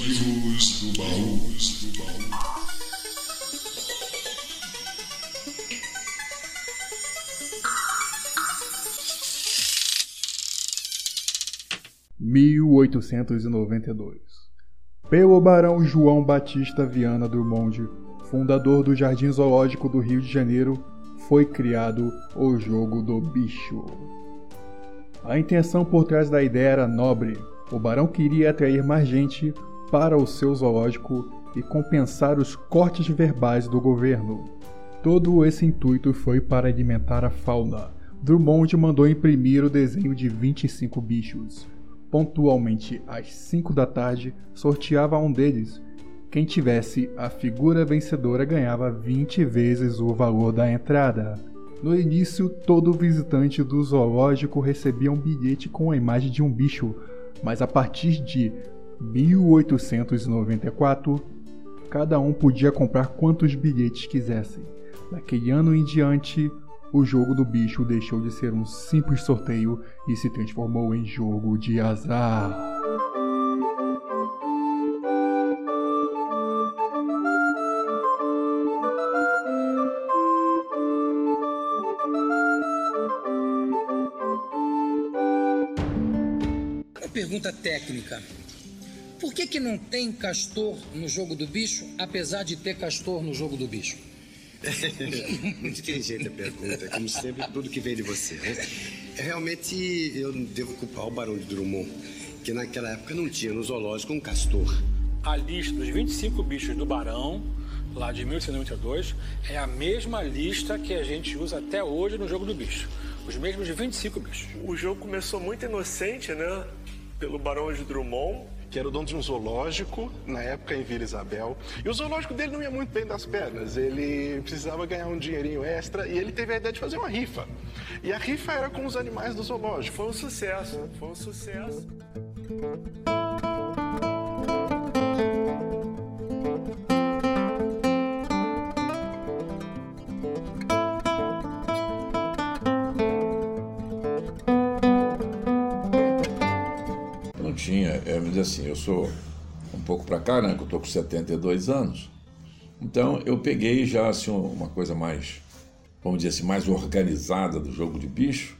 Arquivos do baú. Do baú. 1892. Pelo Barão João Batista Viana Drummond, fundador do Jardim Zoológico do Rio de Janeiro, foi criado o Jogo do Bicho. A intenção por trás da ideia era nobre. O barão queria atrair mais gente para o seu zoológico e compensar os cortes verbais do governo. Todo esse intuito foi para alimentar a fauna. Drummond mandou imprimir o desenho de 25 bichos, pontualmente às 5 da tarde, sorteava um deles. Quem tivesse a figura vencedora ganhava 20 vezes o valor da entrada. No início, todo visitante do zoológico recebia um bilhete com a imagem de um bicho, mas a partir de 1894, cada um podia comprar quantos bilhetes quisessem. Daquele ano em diante, o jogo do bicho deixou de ser um simples sorteio e se transformou em jogo de azar. Uma pergunta técnica. Por que, que não tem castor no jogo do bicho, apesar de ter castor no jogo do bicho? Inteligente a pergunta, como sempre, tudo que vem de você. Né? Realmente, eu devo culpar o Barão de Drummond, que naquela época não tinha no zoológico um castor. A lista dos 25 bichos do Barão, lá de 1892, é a mesma lista que a gente usa até hoje no jogo do bicho. Os mesmos 25 bichos. O jogo começou muito inocente, né? Pelo Barão de Drummond que era o dono de um zoológico, na época em Vila Isabel. E o zoológico dele não ia muito bem das pernas, ele precisava ganhar um dinheirinho extra e ele teve a ideia de fazer uma rifa. E a rifa era com os animais do zoológico. Foi um sucesso, foi um sucesso. Tinha, é, mas assim, eu sou um pouco para cá, né, que eu tô com 72 anos. Então eu peguei já assim uma coisa mais, vamos dizer assim, mais organizada do jogo de bicho.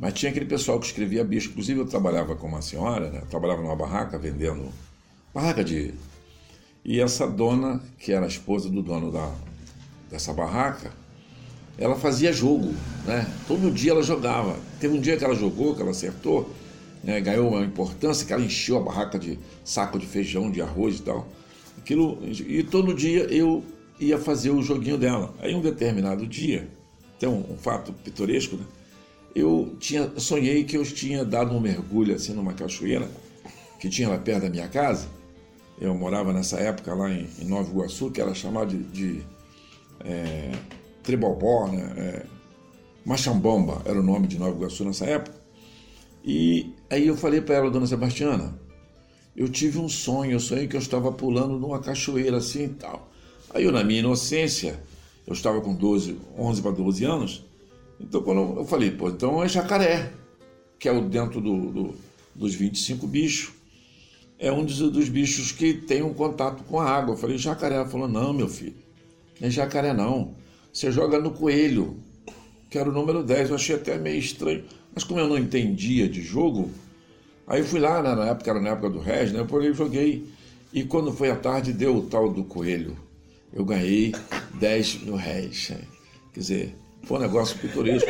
Mas tinha aquele pessoal que escrevia bicho. Inclusive eu trabalhava com uma senhora, né? trabalhava numa barraca vendendo barraca de e essa dona, que era a esposa do dono da, dessa barraca, ela fazia jogo, né? Todo dia ela jogava. Teve um dia que ela jogou, que ela acertou, né, ganhou uma importância que ela encheu a barraca de saco de feijão, de arroz e tal. Aquilo, e todo dia eu ia fazer o joguinho dela. Aí um determinado dia, tem um, um fato pitoresco, né? Eu tinha, sonhei que eu tinha dado um mergulho assim numa cachoeira que tinha lá perto da minha casa. Eu morava nessa época lá em, em Nova Iguaçu, que era chamado de, de é, né? É, era o nome de Nova Iguaçu nessa época. E aí eu falei para ela, dona Sebastiana, eu tive um sonho, eu sonhei que eu estava pulando numa cachoeira assim e tal. Aí eu, na minha inocência, eu estava com 12, 11 para 12 anos, então quando eu falei, pô, então é jacaré, que é o dentro do, do, dos 25 bichos. É um dos, dos, bichos que tem um contato com a água. Eu falei, jacaré. Ela falou, não, meu filho, não é jacaré não. Você joga no coelho, que era o número 10. Eu achei até meio estranho. Mas como eu não entendia de jogo, aí eu fui lá, né, na época, era na época do Rez, né? Eu falei, joguei. E quando foi à tarde, deu o tal do coelho. Eu ganhei 10 mil réis. Quer dizer, foi um negócio pitoresco.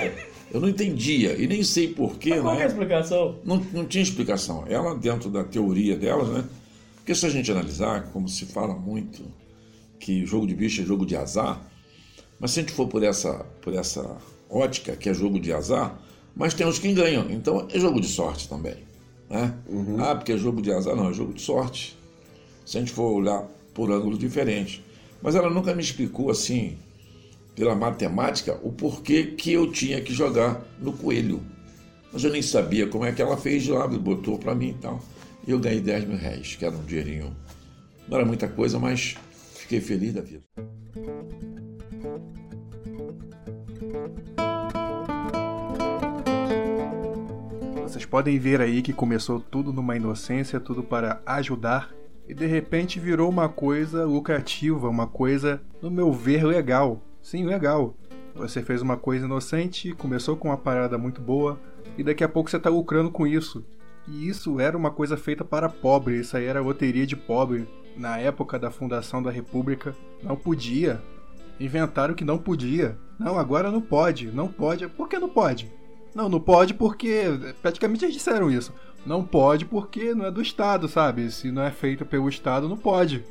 Eu não entendia e nem sei porquê. qual né? é a explicação? Não, não tinha explicação. Ela, dentro da teoria dela, né? Porque se a gente analisar, como se fala muito, que jogo de bicho é jogo de azar, mas se a gente for por essa, por essa ótica, que é jogo de azar, mas tem os que ganham. Então é jogo de sorte também. Né? Uhum. Ah, porque é jogo de azar. Não, é jogo de sorte. Se a gente for olhar por ângulos diferentes. Mas ela nunca me explicou assim, pela matemática, o porquê que eu tinha que jogar no coelho. Mas eu nem sabia como é que ela fez de lá, botou para mim e tal. E eu ganhei 10 mil reais, que era um dinheirinho. Não era muita coisa, mas fiquei feliz da vida. Vocês podem ver aí que começou tudo numa inocência, tudo para ajudar e de repente virou uma coisa lucrativa, uma coisa, no meu ver, legal. Sim, legal. Você fez uma coisa inocente, começou com uma parada muito boa e daqui a pouco você está lucrando com isso. E isso era uma coisa feita para pobre, isso aí era loteria de pobre. Na época da fundação da República, não podia. Inventaram que não podia. Não, agora não pode, não pode. Por que não pode? Não, não pode porque. Praticamente eles disseram isso. Não pode porque não é do Estado, sabe? Se não é feito pelo Estado, não pode.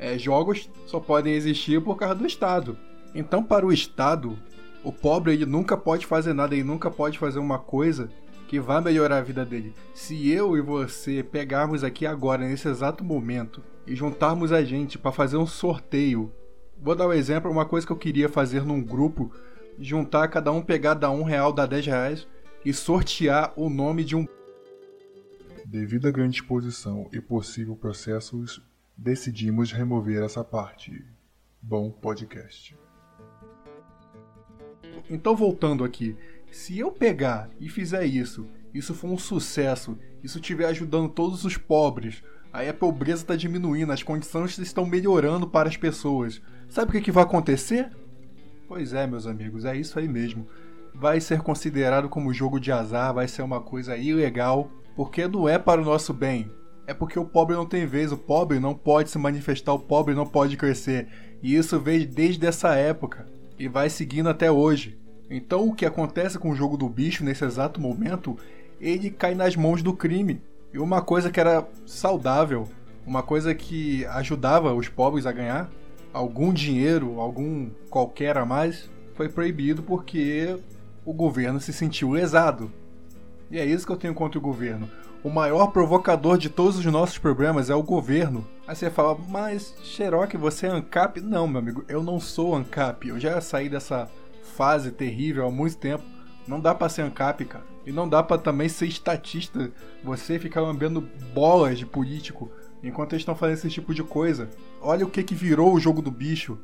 É, jogos só podem existir por causa do Estado. Então, para o Estado, o pobre ele nunca pode fazer nada, ele nunca pode fazer uma coisa que vá melhorar a vida dele. Se eu e você pegarmos aqui agora, nesse exato momento, e juntarmos a gente para fazer um sorteio, vou dar um exemplo, uma coisa que eu queria fazer num grupo, juntar cada um pegar da um real, da dez reais e sortear o nome de um. Devido à grande exposição e possível processos, decidimos remover essa parte. Bom podcast. Então, voltando aqui, se eu pegar e fizer isso, isso for um sucesso, isso estiver ajudando todos os pobres, aí a pobreza está diminuindo, as condições estão melhorando para as pessoas. Sabe o que, que vai acontecer? Pois é, meus amigos, é isso aí mesmo. Vai ser considerado como jogo de azar, vai ser uma coisa ilegal, porque não é para o nosso bem. É porque o pobre não tem vez, o pobre não pode se manifestar, o pobre não pode crescer. E isso veio desde essa época e vai seguindo até hoje. Então o que acontece com o jogo do bicho nesse exato momento, ele cai nas mãos do crime. E uma coisa que era saudável, uma coisa que ajudava os pobres a ganhar algum dinheiro, algum qualquer a mais, foi proibido porque o governo se sentiu lesado. E é isso que eu tenho contra o governo. O maior provocador de todos os nossos problemas é o governo. Aí você fala, mas Xerox, você é ANCAP? Não, meu amigo, eu não sou ANCAP. Eu já saí dessa fase terrível há muito tempo. Não dá pra ser ANCAP, cara. E não dá para também ser estatista. Você ficar lambendo bolas de político enquanto eles estão fazendo esse tipo de coisa. Olha o que, que virou o jogo do bicho.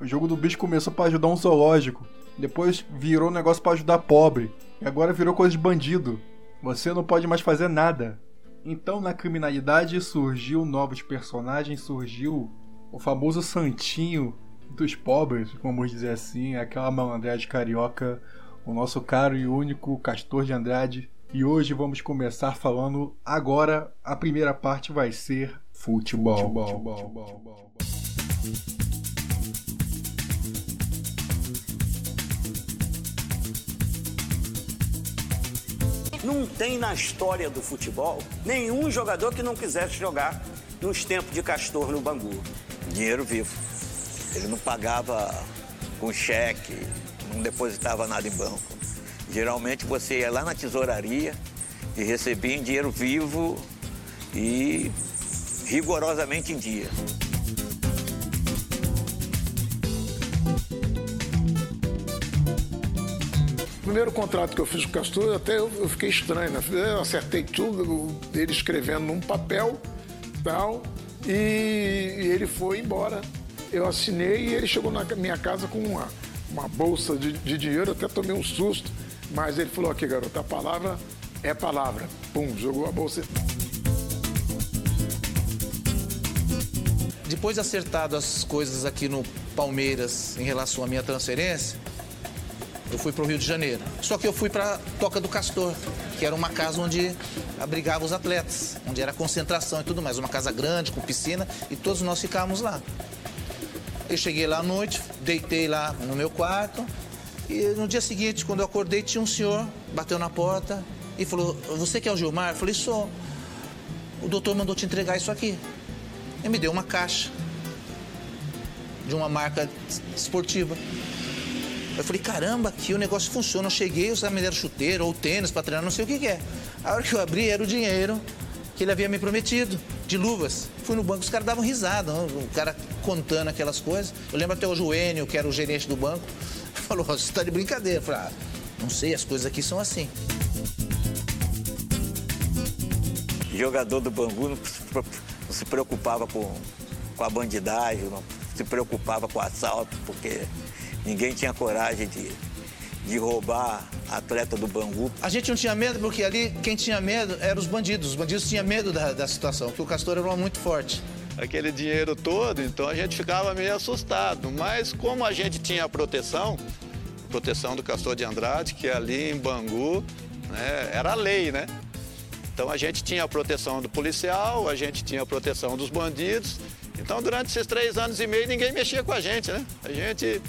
O jogo do bicho começou para ajudar um zoológico. Depois virou um negócio para ajudar pobre. E agora virou coisa de bandido. Você não pode mais fazer nada. Então, na criminalidade surgiu novos personagens, surgiu o famoso santinho dos pobres, vamos dizer assim, aquela malandragem carioca, o nosso caro e único Castor de Andrade. E hoje vamos começar falando. Agora, a primeira parte vai ser futebol. futebol, futebol, futebol Não tem na história do futebol nenhum jogador que não quisesse jogar nos tempos de Castor no Bangu. Dinheiro vivo. Ele não pagava com cheque, não depositava nada em banco. Geralmente você ia lá na tesouraria e recebia em dinheiro vivo e rigorosamente em dia. O primeiro contrato que eu fiz com o Castor, até eu, eu fiquei estranho, né? Eu acertei tudo, ele escrevendo num papel tal, e, e ele foi embora. Eu assinei e ele chegou na minha casa com uma, uma bolsa de, de dinheiro, até tomei um susto, mas ele falou aqui, garoto, a palavra é palavra. Pum, jogou a bolsa. Depois de acertado as coisas aqui no Palmeiras em relação à minha transferência, eu fui para o Rio de Janeiro. Só que eu fui para Toca do Castor, que era uma casa onde abrigava os atletas, onde era concentração e tudo mais. Uma casa grande, com piscina, e todos nós ficávamos lá. Eu cheguei lá à noite, deitei lá no meu quarto, e no dia seguinte, quando eu acordei, tinha um senhor, bateu na porta e falou: Você que é o Gilmar? Eu falei: Sou. O doutor mandou te entregar isso aqui. E me deu uma caixa de uma marca esportiva. Eu falei, caramba, aqui o negócio funciona. Eu cheguei, os me deram chuteiro ou tênis para treinar, não sei o que, que, é. A hora que eu abri era o dinheiro que ele havia me prometido, de luvas. Fui no banco, os caras davam risada, o cara contando aquelas coisas. Eu lembro até o Joênio, que era o gerente do banco, falou, você está de brincadeira. Eu falei, ah, não sei, as coisas aqui são assim. Jogador do Bangu não se preocupava com, com a bandidagem, não se preocupava com o assalto, porque ninguém tinha coragem de, de roubar atleta do Bangu. A gente não tinha medo porque ali quem tinha medo eram os bandidos. Os bandidos tinham medo da, da situação, porque o Castor era muito forte. aquele dinheiro todo, então a gente ficava meio assustado. Mas como a gente tinha a proteção, proteção do Castor de Andrade, que ali em Bangu né, era lei, né? Então a gente tinha a proteção do policial, a gente tinha a proteção dos bandidos. Então durante esses três anos e meio ninguém mexia com a gente, né? A gente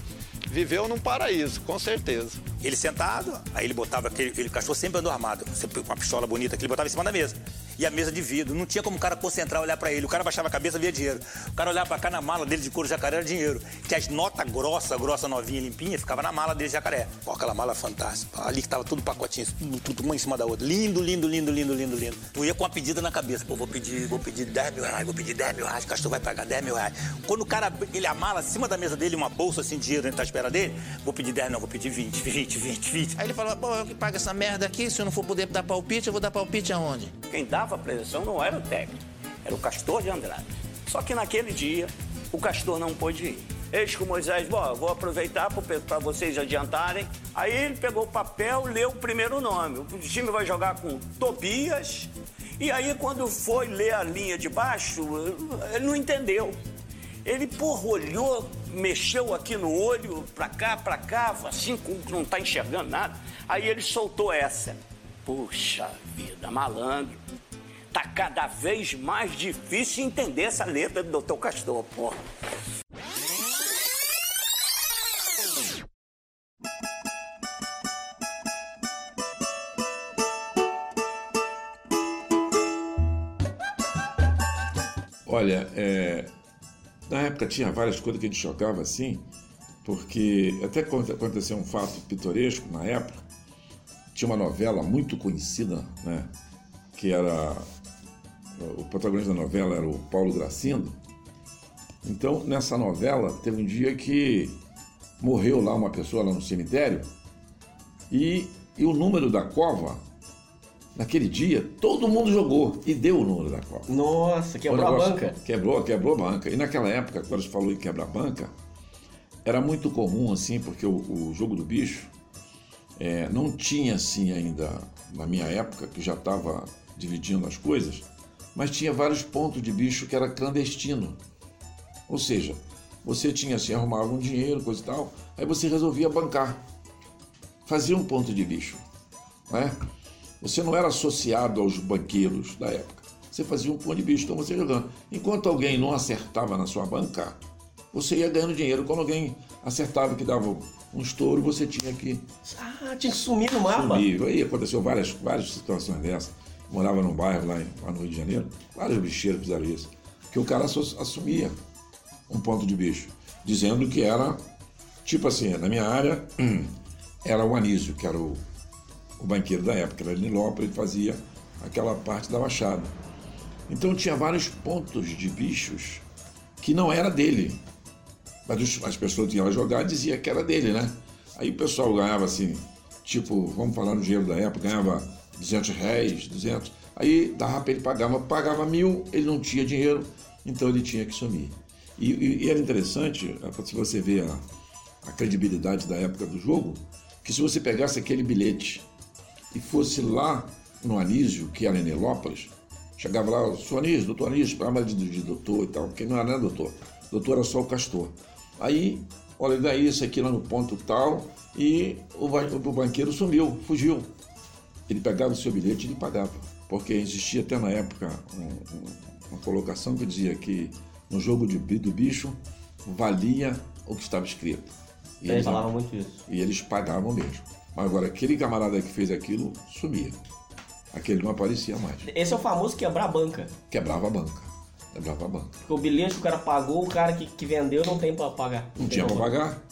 viveu num paraíso, com certeza. Ele sentado, aí ele botava aquele, aquele cachorro sempre andou armado, sempre com uma pistola bonita que ele botava em cima da mesa e a mesa de vidro. Não tinha como o cara concentrar, olhar para ele. O cara baixava a cabeça, via dinheiro. O cara olhava para cá na mala dele de couro jacaré era dinheiro. Que as notas grossa, grossa, novinha, limpinha, ficava na mala dele de jacaré. Pô, aquela mala fantástica. Ali que tava tudo pacotinho, tudo, tudo uma em cima da outra. Lindo, lindo, lindo, lindo, lindo, lindo. Tu ia com uma pedida na cabeça. Pô, vou pedir, vou pedir 10 mil reais, vou pedir 10 mil reais, o castor vai pagar 10 mil reais. Quando o cara, ele a mala acima da mesa dele, uma bolsa assim, dinheiro dentro da espera dele, vou pedir 10, não, vou pedir 20, 20, 20, 20. Aí ele falou, pô, eu que pago essa merda aqui, se eu não for poder dar palpite, eu vou dar palpite aonde? Quem dava a preleção não era o técnico, era o Castor de Andrade. Só que naquele dia, o Castor não pôde ir. Eis que o Moisés, bom, vou aproveitar para vocês adiantarem. Aí ele pegou o papel, leu o primeiro nome. O time vai jogar com Tobias. E aí, quando foi ler a linha de baixo, ele não entendeu. Ele, porra, olhou, mexeu aqui no olho, pra cá, pra cá, assim, não tá enxergando nada. Aí ele soltou essa. Puxa vida, malandro. Tá cada vez mais difícil entender essa letra do Dr. Castor. Olha, é, na época tinha várias coisas que a gente jogava assim, porque até aconteceu um fato pitoresco na época. Tinha uma novela muito conhecida, né? Que era. O protagonista da novela era o Paulo Gracindo. Então, nessa novela, teve um dia que morreu lá uma pessoa lá no cemitério e, e o número da cova Naquele dia, todo mundo jogou e deu o número da Copa. Nossa, quebrou a banca. Quebrou, quebrou a banca. E naquela época, quando você falou em quebrar banca, era muito comum, assim, porque o, o jogo do bicho é, não tinha, assim, ainda, na minha época, que já estava dividindo as coisas, mas tinha vários pontos de bicho que era clandestino. Ou seja, você tinha, assim, arrumava um dinheiro, coisa e tal, aí você resolvia bancar. Fazia um ponto de bicho, né? Você não era associado aos banqueiros da época. Você fazia um pão de bicho, então você jogando. Enquanto alguém não acertava na sua banca, você ia ganhando dinheiro. Quando alguém acertava que dava um estouro, você tinha que. Ah, tinha que sumir no mapa. Sumir. Aí aconteceu várias, várias situações dessas. Morava num bairro lá, em, lá no Rio de Janeiro, vários bicheiros fizeram isso. Que o cara assumia um ponto de bicho, dizendo que era, tipo assim, na minha área, era o Anísio, que era o o banqueiro da época, era Nilópolis, ele fazia aquela parte da Baixada. Então tinha vários pontos de bichos que não era dele. Mas as pessoas iam lá jogar e dizia que era dele, né? Aí o pessoal ganhava assim, tipo, vamos falar no dinheiro da época, ganhava 200 reais, 200. Aí dava para ele pagar, mas pagava mil, ele não tinha dinheiro, então ele tinha que sumir. E, e, e era interessante, se você ver a, a credibilidade da época do jogo, que se você pegasse aquele bilhete e fosse lá no Anísio, que era em Nelópolis, chegava lá, sou Anísio, doutor Anísio, chamava de, de doutor e tal, porque não era doutor, doutor era só o castor. Aí, olha, daí isso aqui lá no ponto tal, e o, o banqueiro sumiu, fugiu. Ele pegava o seu bilhete e ele pagava, porque existia até na época um, um, uma colocação que dizia que no jogo de, do bicho valia o que estava escrito. E eles falavam muito isso. E eles pagavam mesmo. Mas agora, aquele camarada que fez aquilo sumia. Aquele não aparecia mais. Esse é o famoso quebrar a banca. Quebrava a banca. Quebrava a banca. Porque o bilhete que o cara pagou, o cara que, que vendeu não tem para pagar. Não, não tinha para pagar.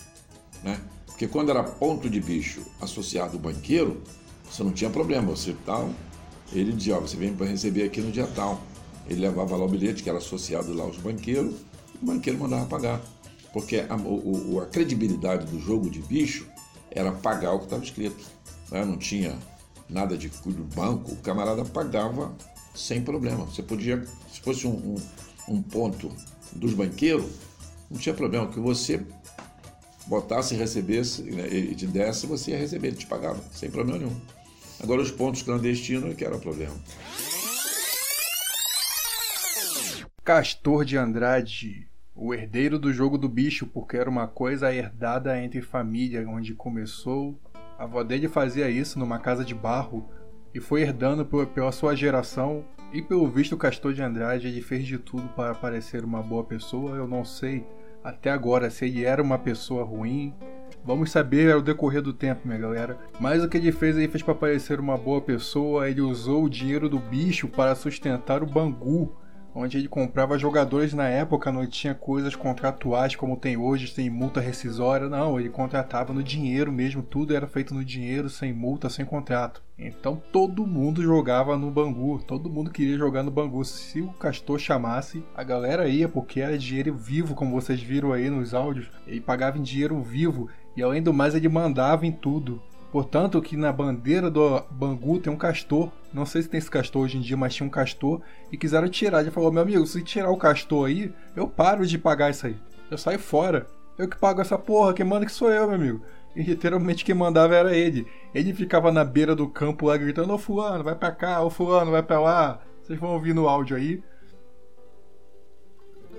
Né? Porque quando era ponto de bicho associado ao banqueiro, você não tinha problema. Você tal, ele dizia, ó, você vem para receber aqui no dia tal. Ele levava lá o bilhete que era associado lá aos banqueiros, e o banqueiro mandava pagar. Porque a, o, a credibilidade do jogo de bicho era pagar o que estava escrito. Né? Não tinha nada de banco, o camarada pagava sem problema. Você podia, se fosse um, um, um ponto dos banqueiros, não tinha problema, que você botasse e recebesse, né, e te desse, você ia receber, ele te pagava, sem problema nenhum. Agora os pontos clandestinos que era o problema. Castor de Andrade, o herdeiro do jogo do bicho, porque era uma coisa herdada entre família, onde começou. A avó dele fazia isso numa casa de barro e foi herdando pela sua geração. E pelo visto, o Castor de Andrade ele fez de tudo para parecer uma boa pessoa. Eu não sei até agora se ele era uma pessoa ruim. Vamos saber ao decorrer do tempo, minha galera. Mas o que ele fez, ele fez para parecer uma boa pessoa. Ele usou o dinheiro do bicho para sustentar o Bangu onde ele comprava jogadores na época, não tinha coisas contratuais como tem hoje, tem multa rescisória, não, ele contratava no dinheiro mesmo, tudo era feito no dinheiro, sem multa, sem contrato. Então todo mundo jogava no Bangu, todo mundo queria jogar no Bangu. Se o Castor chamasse, a galera ia, porque era dinheiro vivo, como vocês viram aí nos áudios. Ele pagava em dinheiro vivo e além do mais ele mandava em tudo. Portanto, que na bandeira do Bangu tem um castor. Não sei se tem esse castor hoje em dia, mas tinha um castor. E quiseram tirar. Ele falou: Meu amigo, se tirar o castor aí, eu paro de pagar isso aí. Eu saio fora. Eu que pago essa porra. Quem manda que sou eu, meu amigo. E literalmente quem mandava era ele. Ele ficava na beira do campo lá gritando: Ô Fulano, vai pra cá, ô Fulano, vai pra lá. Vocês vão ouvir no áudio aí.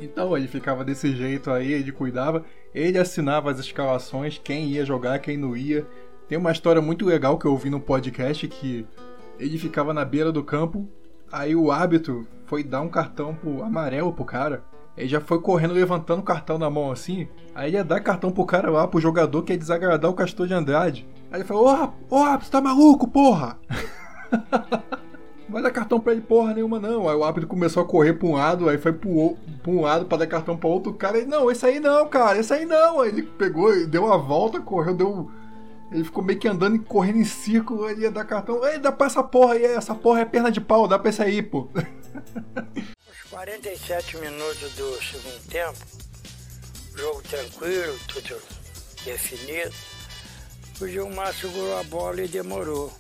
Então ele ficava desse jeito aí, ele cuidava. Ele assinava as escalações, quem ia jogar, quem não ia. Tem uma história muito legal que eu ouvi no podcast que ele ficava na beira do campo, aí o árbitro foi dar um cartão pro amarelo pro cara. Ele já foi correndo levantando o cartão na mão assim. Aí ia dar cartão pro cara lá, pro jogador que ia desagradar o Castor de Andrade. Aí ele falou: Ô, ô, árbitro, tá maluco, porra? Vai dar cartão pra ele porra nenhuma, não. Aí o árbitro começou a correr pra um lado, aí foi pro, pro um lado pra dar cartão pra outro cara. E não, esse aí não, cara, esse aí não. Aí ele pegou, deu uma volta, correu, deu ele ficou meio que andando e correndo em círculo, ele ia dar cartão. Ei, dá pra essa porra aí, essa porra é perna de pau, dá pra esse aí, pô. Os 47 minutos do segundo tempo, jogo tranquilo, tudo definido. O Gilmar segurou a bola e demorou.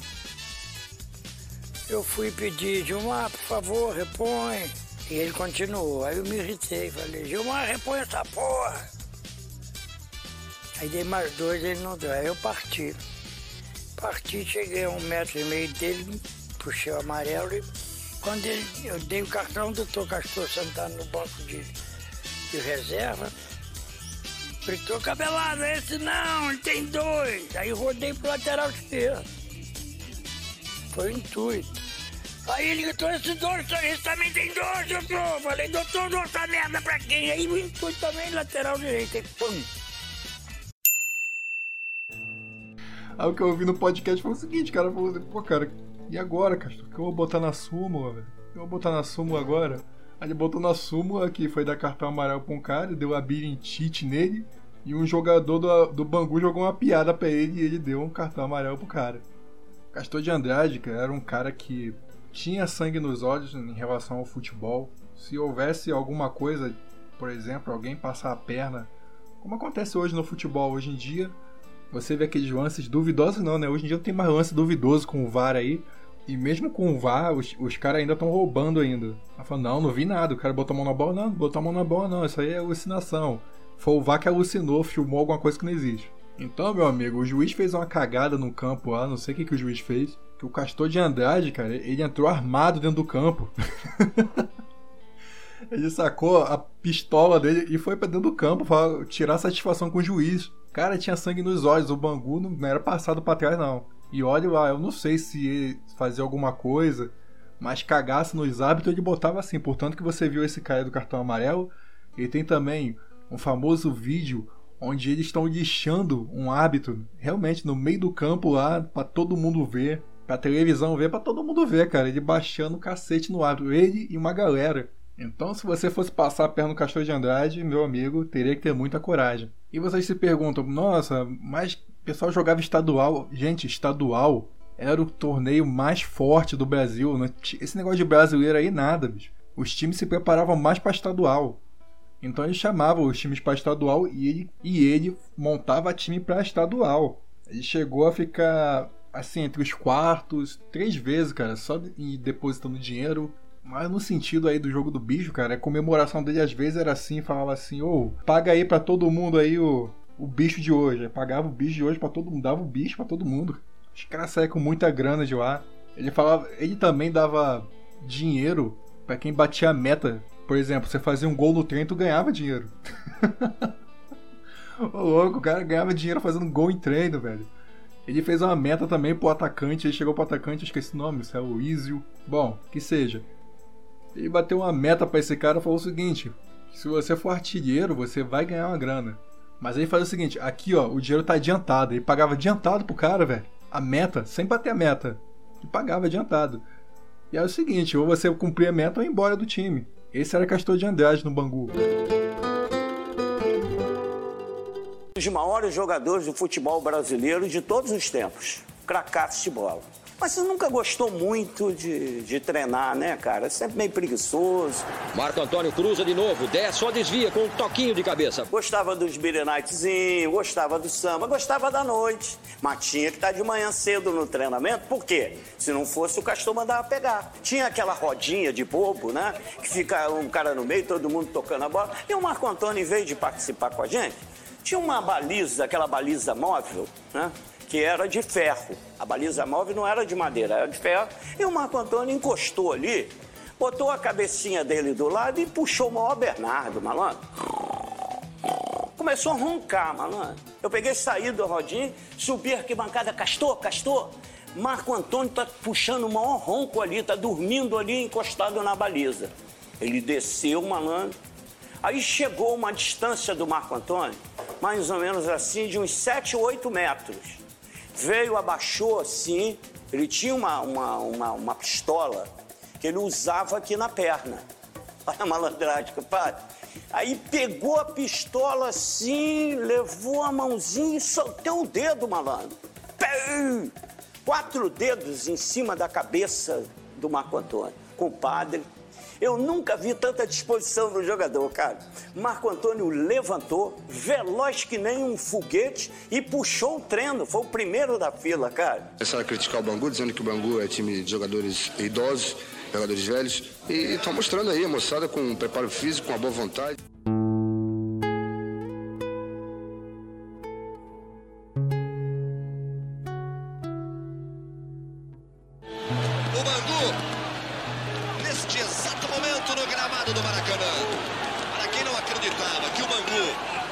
Eu fui pedir, Gilmar, por favor, repõe. E ele continuou. Aí eu me irritei, falei, Gilmar, repõe essa porra. Aí dei mais dois, ele não deu. Aí eu parti. Parti, cheguei a um metro e meio dele, puxei o amarelo e quando ele, eu dei o cartão, o doutor Castor sentado no banco de, de reserva, gritou, cabelado, esse não, ele tem dois. Aí rodei pro lateral esquerdo. Foi o intuito. Aí ele gritou, esse dois, esse também tem dois, doutor. Falei, doutor, dou essa merda pra quem? Aí o intuito também, lateral direito. Aí, pum. Aí o que eu ouvi no podcast foi o seguinte, cara, falou assim, pô, cara, e agora, Castro? O que eu vou botar na súmula, velho? O que eu vou botar na súmula agora? Aí ele botou na súmula que foi dar cartão amarelo pra um cara, deu a cheat nele, e um jogador do, do Bangu jogou uma piada pra ele e ele deu um cartão amarelo pro cara. Castor de Andrade, cara, era um cara que tinha sangue nos olhos em relação ao futebol. Se houvesse alguma coisa, por exemplo, alguém passar a perna, como acontece hoje no futebol hoje em dia, você vê aqueles lances duvidosos, não, né? Hoje em dia não tem mais lance duvidoso com o VAR aí. E mesmo com o VAR, os, os caras ainda estão roubando ainda. Ela falou, não, não vi nada. O cara botou a mão na bola, não, botou a mão na bola, não. Isso aí é alucinação. Foi o VAR que alucinou, filmou alguma coisa que não existe. Então, meu amigo, o juiz fez uma cagada no campo lá, não sei o que, que o juiz fez. Que o Castor de Andrade, cara, ele entrou armado dentro do campo. ele sacou a pistola dele e foi pra dentro do campo para tirar satisfação com o juiz. Cara, tinha sangue nos olhos, o Bangu não era passado para trás, não. E olha lá, eu não sei se fazia alguma coisa, mas cagasse nos hábitos ele botava assim. Portanto, que você viu esse cara do cartão amarelo. E tem também um famoso vídeo onde eles estão lixando um hábito realmente no meio do campo lá para todo mundo ver, pra televisão ver, para todo mundo ver, cara. Ele baixando o cacete no hábito, ele e uma galera. Então, se você fosse passar a perna no Castor de Andrade, meu amigo, teria que ter muita coragem. E vocês se perguntam, nossa, mas o pessoal jogava estadual. Gente, estadual era o torneio mais forte do Brasil. Esse negócio de brasileiro aí, nada, bicho. Os times se preparavam mais para estadual. Então ele chamava os times para estadual e ele, e ele montava time para estadual. Ele chegou a ficar assim entre os quartos três vezes, cara, só depositando dinheiro mas no sentido aí do jogo do bicho, cara, a comemoração dele às vezes era assim, falava assim, ô, oh, paga aí para todo mundo aí o, o bicho de hoje. Aí pagava o bicho de hoje para todo mundo, dava o bicho para todo mundo. Os caras saíam com muita grana de lá. Ele falava, ele também dava dinheiro para quem batia a meta por exemplo, você fazia um gol no trem, tu ganhava dinheiro. Ô louco, o cara ganhava dinheiro fazendo gol em treino, velho. Ele fez uma meta também pro atacante, ele chegou pro atacante, esqueci o nome, se é o Izio. Bom, que seja. Ele bateu uma meta para esse cara e falou o seguinte: se você for artilheiro, você vai ganhar uma grana. Mas aí faz o seguinte, aqui ó, o dinheiro tá adiantado. Ele pagava adiantado pro cara, velho. A meta, sem bater a meta. Ele pagava adiantado. E é o seguinte, ou você cumpria a meta ou ir embora do time. Esse era Castor de Andrade no Bangu. Os maiores jogadores do futebol brasileiro de todos os tempos. Cracaços de bola. Mas você nunca gostou muito de, de treinar, né, cara? Sempre meio preguiçoso. Marco Antônio cruza de novo, desce, só desvia com um toquinho de cabeça. Gostava dos beer nightzinho, gostava do samba, gostava da noite. Mas tinha que estar de manhã cedo no treinamento, por quê? Se não fosse, o Castor mandava pegar. Tinha aquela rodinha de bobo, né? Que fica um cara no meio, todo mundo tocando a bola. E o Marco Antônio, em vez de participar com a gente, tinha uma baliza, aquela baliza móvel, né? Que era de ferro. A baliza móvel não era de madeira, era de ferro. E o Marco Antônio encostou ali, botou a cabecinha dele do lado e puxou o maior Bernardo, malandro. Começou a roncar, malandro. Eu peguei, saí do rodinho, subi a arquibancada, castou, castou. Marco Antônio tá puxando o maior ronco ali, tá dormindo ali encostado na baliza. Ele desceu, malandro. Aí chegou uma distância do Marco Antônio, mais ou menos assim, de uns 7 ou 8 metros veio, abaixou assim. Ele tinha uma, uma, uma, uma pistola que ele usava aqui na perna. Olha a malandragem, compadre. Aí pegou a pistola assim, levou a mãozinha e soltou o dedo, malandro. Quatro dedos em cima da cabeça do Marco Antônio. Compadre, eu nunca vi tanta disposição do jogador, cara. Marco Antônio levantou, veloz que nem um foguete, e puxou o treino. Foi o primeiro da fila, cara. Começaram a criticar o Bangu, dizendo que o Bangu é time de jogadores idosos, jogadores velhos. E estão mostrando aí a moçada com um preparo físico, com uma boa vontade.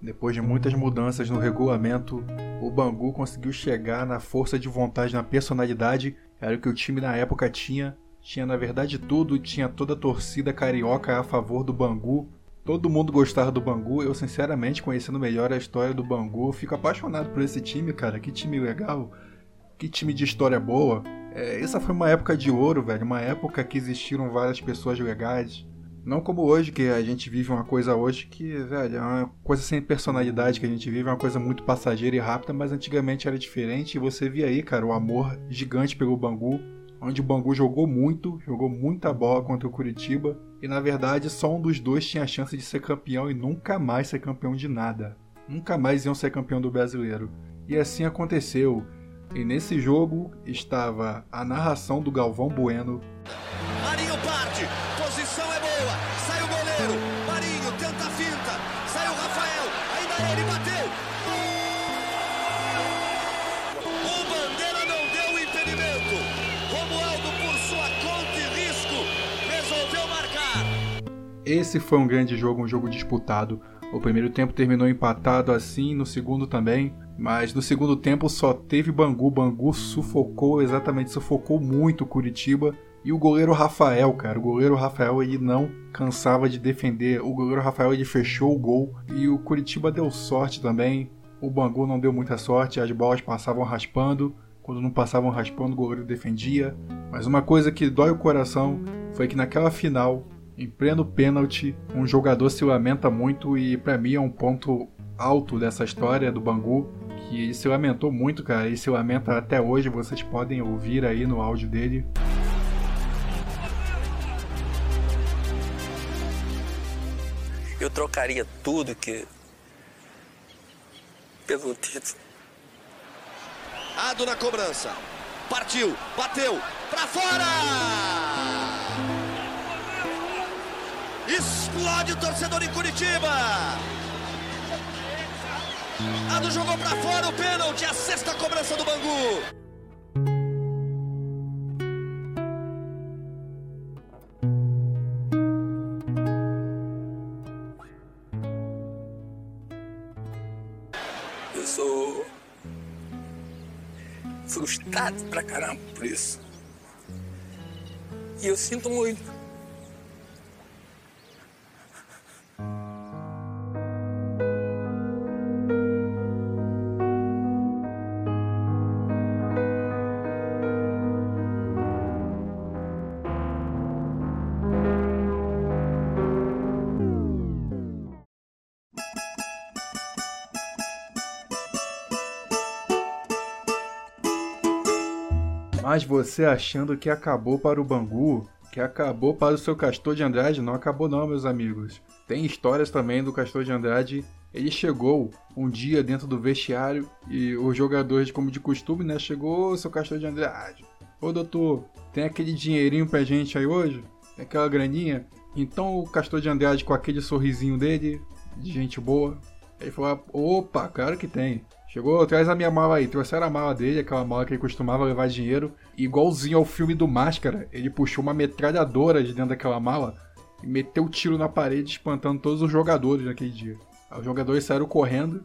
Depois de muitas mudanças no regulamento, o Bangu conseguiu chegar na força de vontade, na personalidade. Era o que o time na época tinha. Tinha na verdade tudo, tinha toda a torcida carioca a favor do Bangu. Todo mundo gostava do Bangu. Eu, sinceramente, conhecendo melhor a história do Bangu, fico apaixonado por esse time, cara. Que time legal. Que time de história boa. É, essa foi uma época de ouro, velho. Uma época que existiram várias pessoas legais. Não como hoje, que a gente vive uma coisa hoje que, velho, é uma coisa sem personalidade que a gente vive, é uma coisa muito passageira e rápida, mas antigamente era diferente e você via aí, cara, o amor gigante pelo Bangu, onde o Bangu jogou muito, jogou muita bola contra o Curitiba, e na verdade só um dos dois tinha a chance de ser campeão e nunca mais ser campeão de nada. Nunca mais iam ser campeão do brasileiro. E assim aconteceu. E nesse jogo estava a narração do Galvão Bueno. Marinho parte, Esse foi um grande jogo, um jogo disputado. O primeiro tempo terminou empatado assim, no segundo também. Mas no segundo tempo só teve Bangu. Bangu sufocou, exatamente, sufocou muito o Curitiba. E o goleiro Rafael, cara, o goleiro Rafael ele não cansava de defender. O goleiro Rafael ele fechou o gol e o Curitiba deu sorte também. O Bangu não deu muita sorte, as bolas passavam raspando. Quando não passavam raspando, o goleiro defendia. Mas uma coisa que dói o coração foi que naquela final, em pleno pênalti, um jogador se lamenta muito e para mim é um ponto alto dessa história do Bangu que ele se lamentou muito, cara, e se lamenta até hoje, vocês podem ouvir aí no áudio dele. trocaria tudo que pelo título. Ado na cobrança. Partiu, bateu, pra fora! Explode o torcedor em Curitiba! Ado jogou pra fora o pênalti, a sexta cobrança do Bangu. Eu sou frustrado pra caramba por isso. E eu sinto muito. Você achando que acabou para o Bangu, que acabou para o seu Castor de Andrade, não acabou não, meus amigos. Tem histórias também do Castor de Andrade. Ele chegou um dia dentro do vestiário e os jogadores, como de costume, né? Chegou, "Ô, seu Castor de Andrade. Ô doutor, tem aquele dinheirinho pra gente aí hoje? Tem aquela graninha? Então o Castor de Andrade com aquele sorrisinho dele, de gente boa, ele falou: opa, claro que tem. Chegou, traz a minha mala aí. Trouxeram a mala dele, aquela mala que ele costumava levar dinheiro. Igualzinho ao filme do Máscara, ele puxou uma metralhadora de dentro daquela mala e meteu o tiro na parede, espantando todos os jogadores naquele dia. Aí os jogadores saíram correndo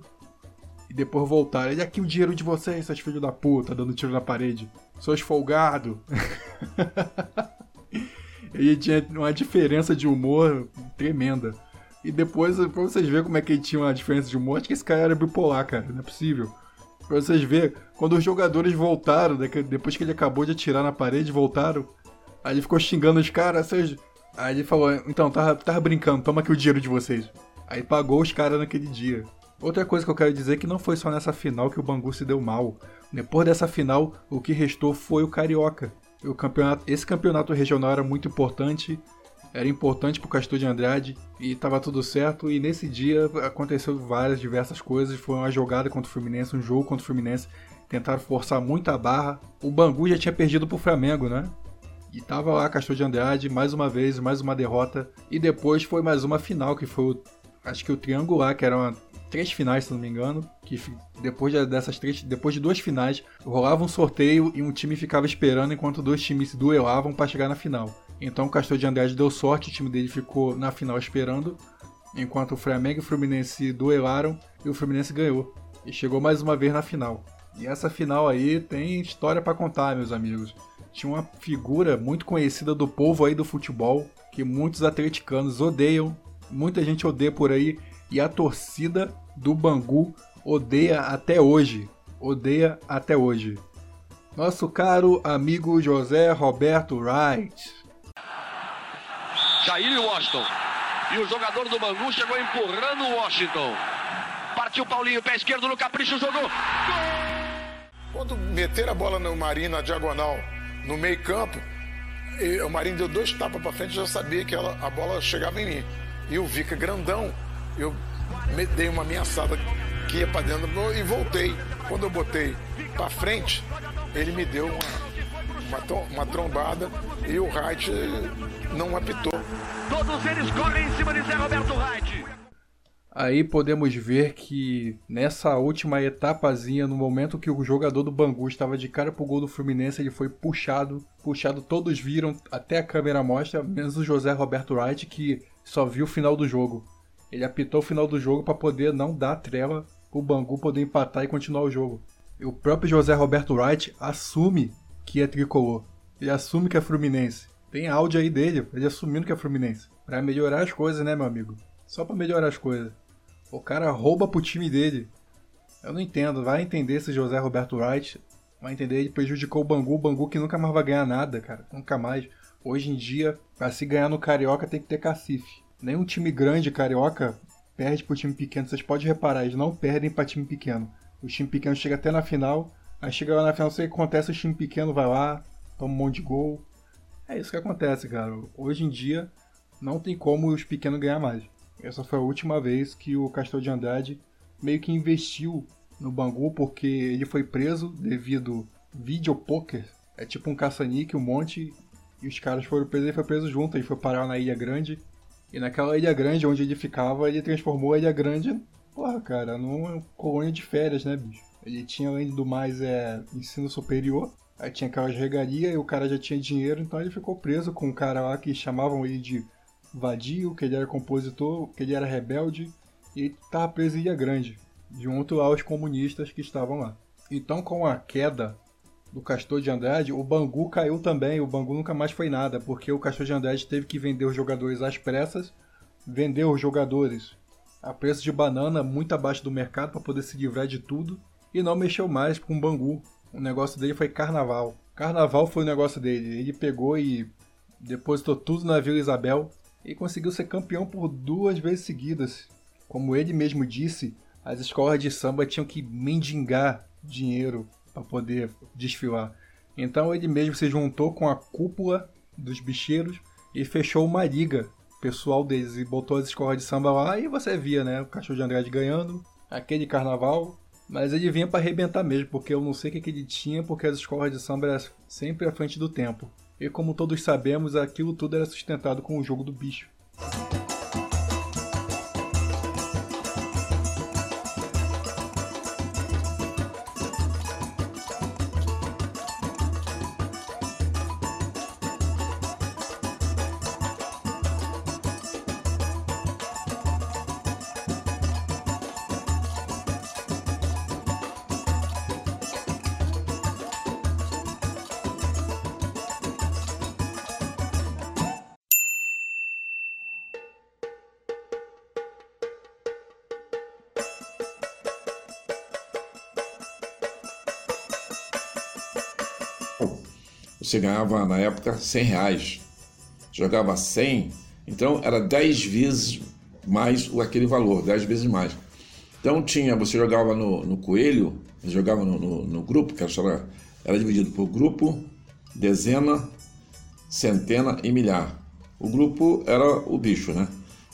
e depois voltaram. Ele aqui o dinheiro de vocês, seus filhos da puta, dando tiro na parede. Seus folgados. ele tinha uma diferença de humor tremenda. E depois, pra vocês verem como é que ele tinha uma diferença de humor, acho que esse cara era bipolar, cara, não é possível. Pra vocês verem, quando os jogadores voltaram, depois que ele acabou de atirar na parede, voltaram, aí ele ficou xingando os caras. Aí ele falou, então, tava, tava brincando, toma aqui o dinheiro de vocês. Aí pagou os caras naquele dia. Outra coisa que eu quero dizer é que não foi só nessa final que o Bangu se deu mal. Depois dessa final, o que restou foi o Carioca. O campeonato, esse campeonato regional era muito importante, era importante pro Castor de Andrade e tava tudo certo. E nesse dia aconteceu várias, diversas coisas. Foi uma jogada contra o Fluminense, um jogo contra o Fluminense. Tentaram forçar muita barra. O Bangu já tinha perdido pro Flamengo, né? E tava lá Castor de Andrade, mais uma vez, mais uma derrota. E depois foi mais uma final, que foi o, acho que o triangular, que eram três finais, se não me engano. Que depois dessas três, depois de duas finais, rolava um sorteio e um time ficava esperando enquanto dois times se duelavam para chegar na final. Então o Castor de Andrade deu sorte, o time dele ficou na final esperando, enquanto o Flamengo e o Fluminense duelaram e o Fluminense ganhou. E chegou mais uma vez na final. E essa final aí tem história para contar, meus amigos. Tinha uma figura muito conhecida do povo aí do futebol, que muitos atleticanos odeiam, muita gente odeia por aí, e a torcida do Bangu odeia até hoje. Odeia até hoje. Nosso caro amigo José Roberto Wright. Jair e Washington. E o jogador do Bangu chegou empurrando o Washington. Partiu Paulinho, pé esquerdo no capricho, jogou. Quando meteram a bola no Marinho na diagonal, no meio campo, o Marinho deu dois tapas para frente, já sabia que ela, a bola chegava em mim. E o Vica grandão, eu dei uma ameaçada que ia para dentro e voltei. Quando eu botei para frente, ele me deu uma, uma, uma trombada e o Wright não apitou. Todos eles correm em cima de Zé Roberto Wright. Aí podemos ver que nessa última etapazinha, no momento que o jogador do Bangu estava de cara pro gol do Fluminense, ele foi puxado, puxado, todos viram, até a câmera mostra, menos o José Roberto Wright, que só viu o final do jogo. Ele apitou o final do jogo para poder não dar trela o Bangu poder empatar e continuar o jogo. E o próprio José Roberto Wright assume que é tricolor. Ele assume que é Fluminense. Tem áudio aí dele, ele assumindo que é Fluminense. Pra melhorar as coisas, né, meu amigo? Só pra melhorar as coisas. O cara rouba pro time dele. Eu não entendo. Vai entender esse José Roberto Wright. Vai entender, ele prejudicou o Bangu. O Bangu que nunca mais vai ganhar nada, cara. Nunca mais. Hoje em dia, pra se ganhar no Carioca tem que ter cacife. Nenhum time grande carioca perde pro time pequeno. Vocês podem reparar, eles não perdem pra time pequeno. O time pequeno chega até na final. Aí chega lá na final, sei o que acontece, o time pequeno vai lá, toma um monte de gol. É isso que acontece, cara. Hoje em dia, não tem como os pequenos ganhar mais. essa foi a última vez que o Castor de Andrade meio que investiu no Bangu, porque ele foi preso devido vídeo poker. É tipo um caça-níquel, um monte, e os caras foram presos, ele foi preso junto, ele foi parar na Ilha Grande. E naquela Ilha Grande onde ele ficava, ele transformou a Ilha Grande, porra, cara, numa colônia de férias, né, bicho? Ele tinha, além do mais, é, ensino superior, aí tinha aquelas regalias e o cara já tinha dinheiro, então ele ficou preso com um cara lá que chamavam ele de vadio, que ele era compositor, que ele era rebelde, e ele tava preso em Ilha Grande, junto aos comunistas que estavam lá. Então, com a queda do Castor de Andrade, o Bangu caiu também. O Bangu nunca mais foi nada, porque o Castor de Andrade teve que vender os jogadores às pressas, vendeu os jogadores a preço de banana muito abaixo do mercado para poder se livrar de tudo e não mexeu mais com Bangu. O negócio dele foi carnaval. Carnaval foi o negócio dele. Ele pegou e depositou tudo na Vila Isabel e conseguiu ser campeão por duas vezes seguidas. Como ele mesmo disse, as escolas de samba tinham que mendigar dinheiro para poder desfilar. Então ele mesmo se juntou com a cúpula dos bicheiros e fechou uma liga pessoal deles e botou as escolas de samba lá e você via, né, o Cachorro de Andrade ganhando, aquele carnaval, mas ele vinha para arrebentar mesmo, porque eu não sei o que, que ele tinha, porque as escolas de samba eram sempre à frente do tempo. E como todos sabemos, aquilo tudo era sustentado com o jogo do bicho. Você ganhava na época 100 reais. Jogava 100, então era 10 vezes mais aquele valor, 10 vezes mais. Então tinha, você jogava no, no coelho, jogava no, no, no grupo, que era, era dividido por grupo, dezena, centena e milhar. O grupo era o bicho, né?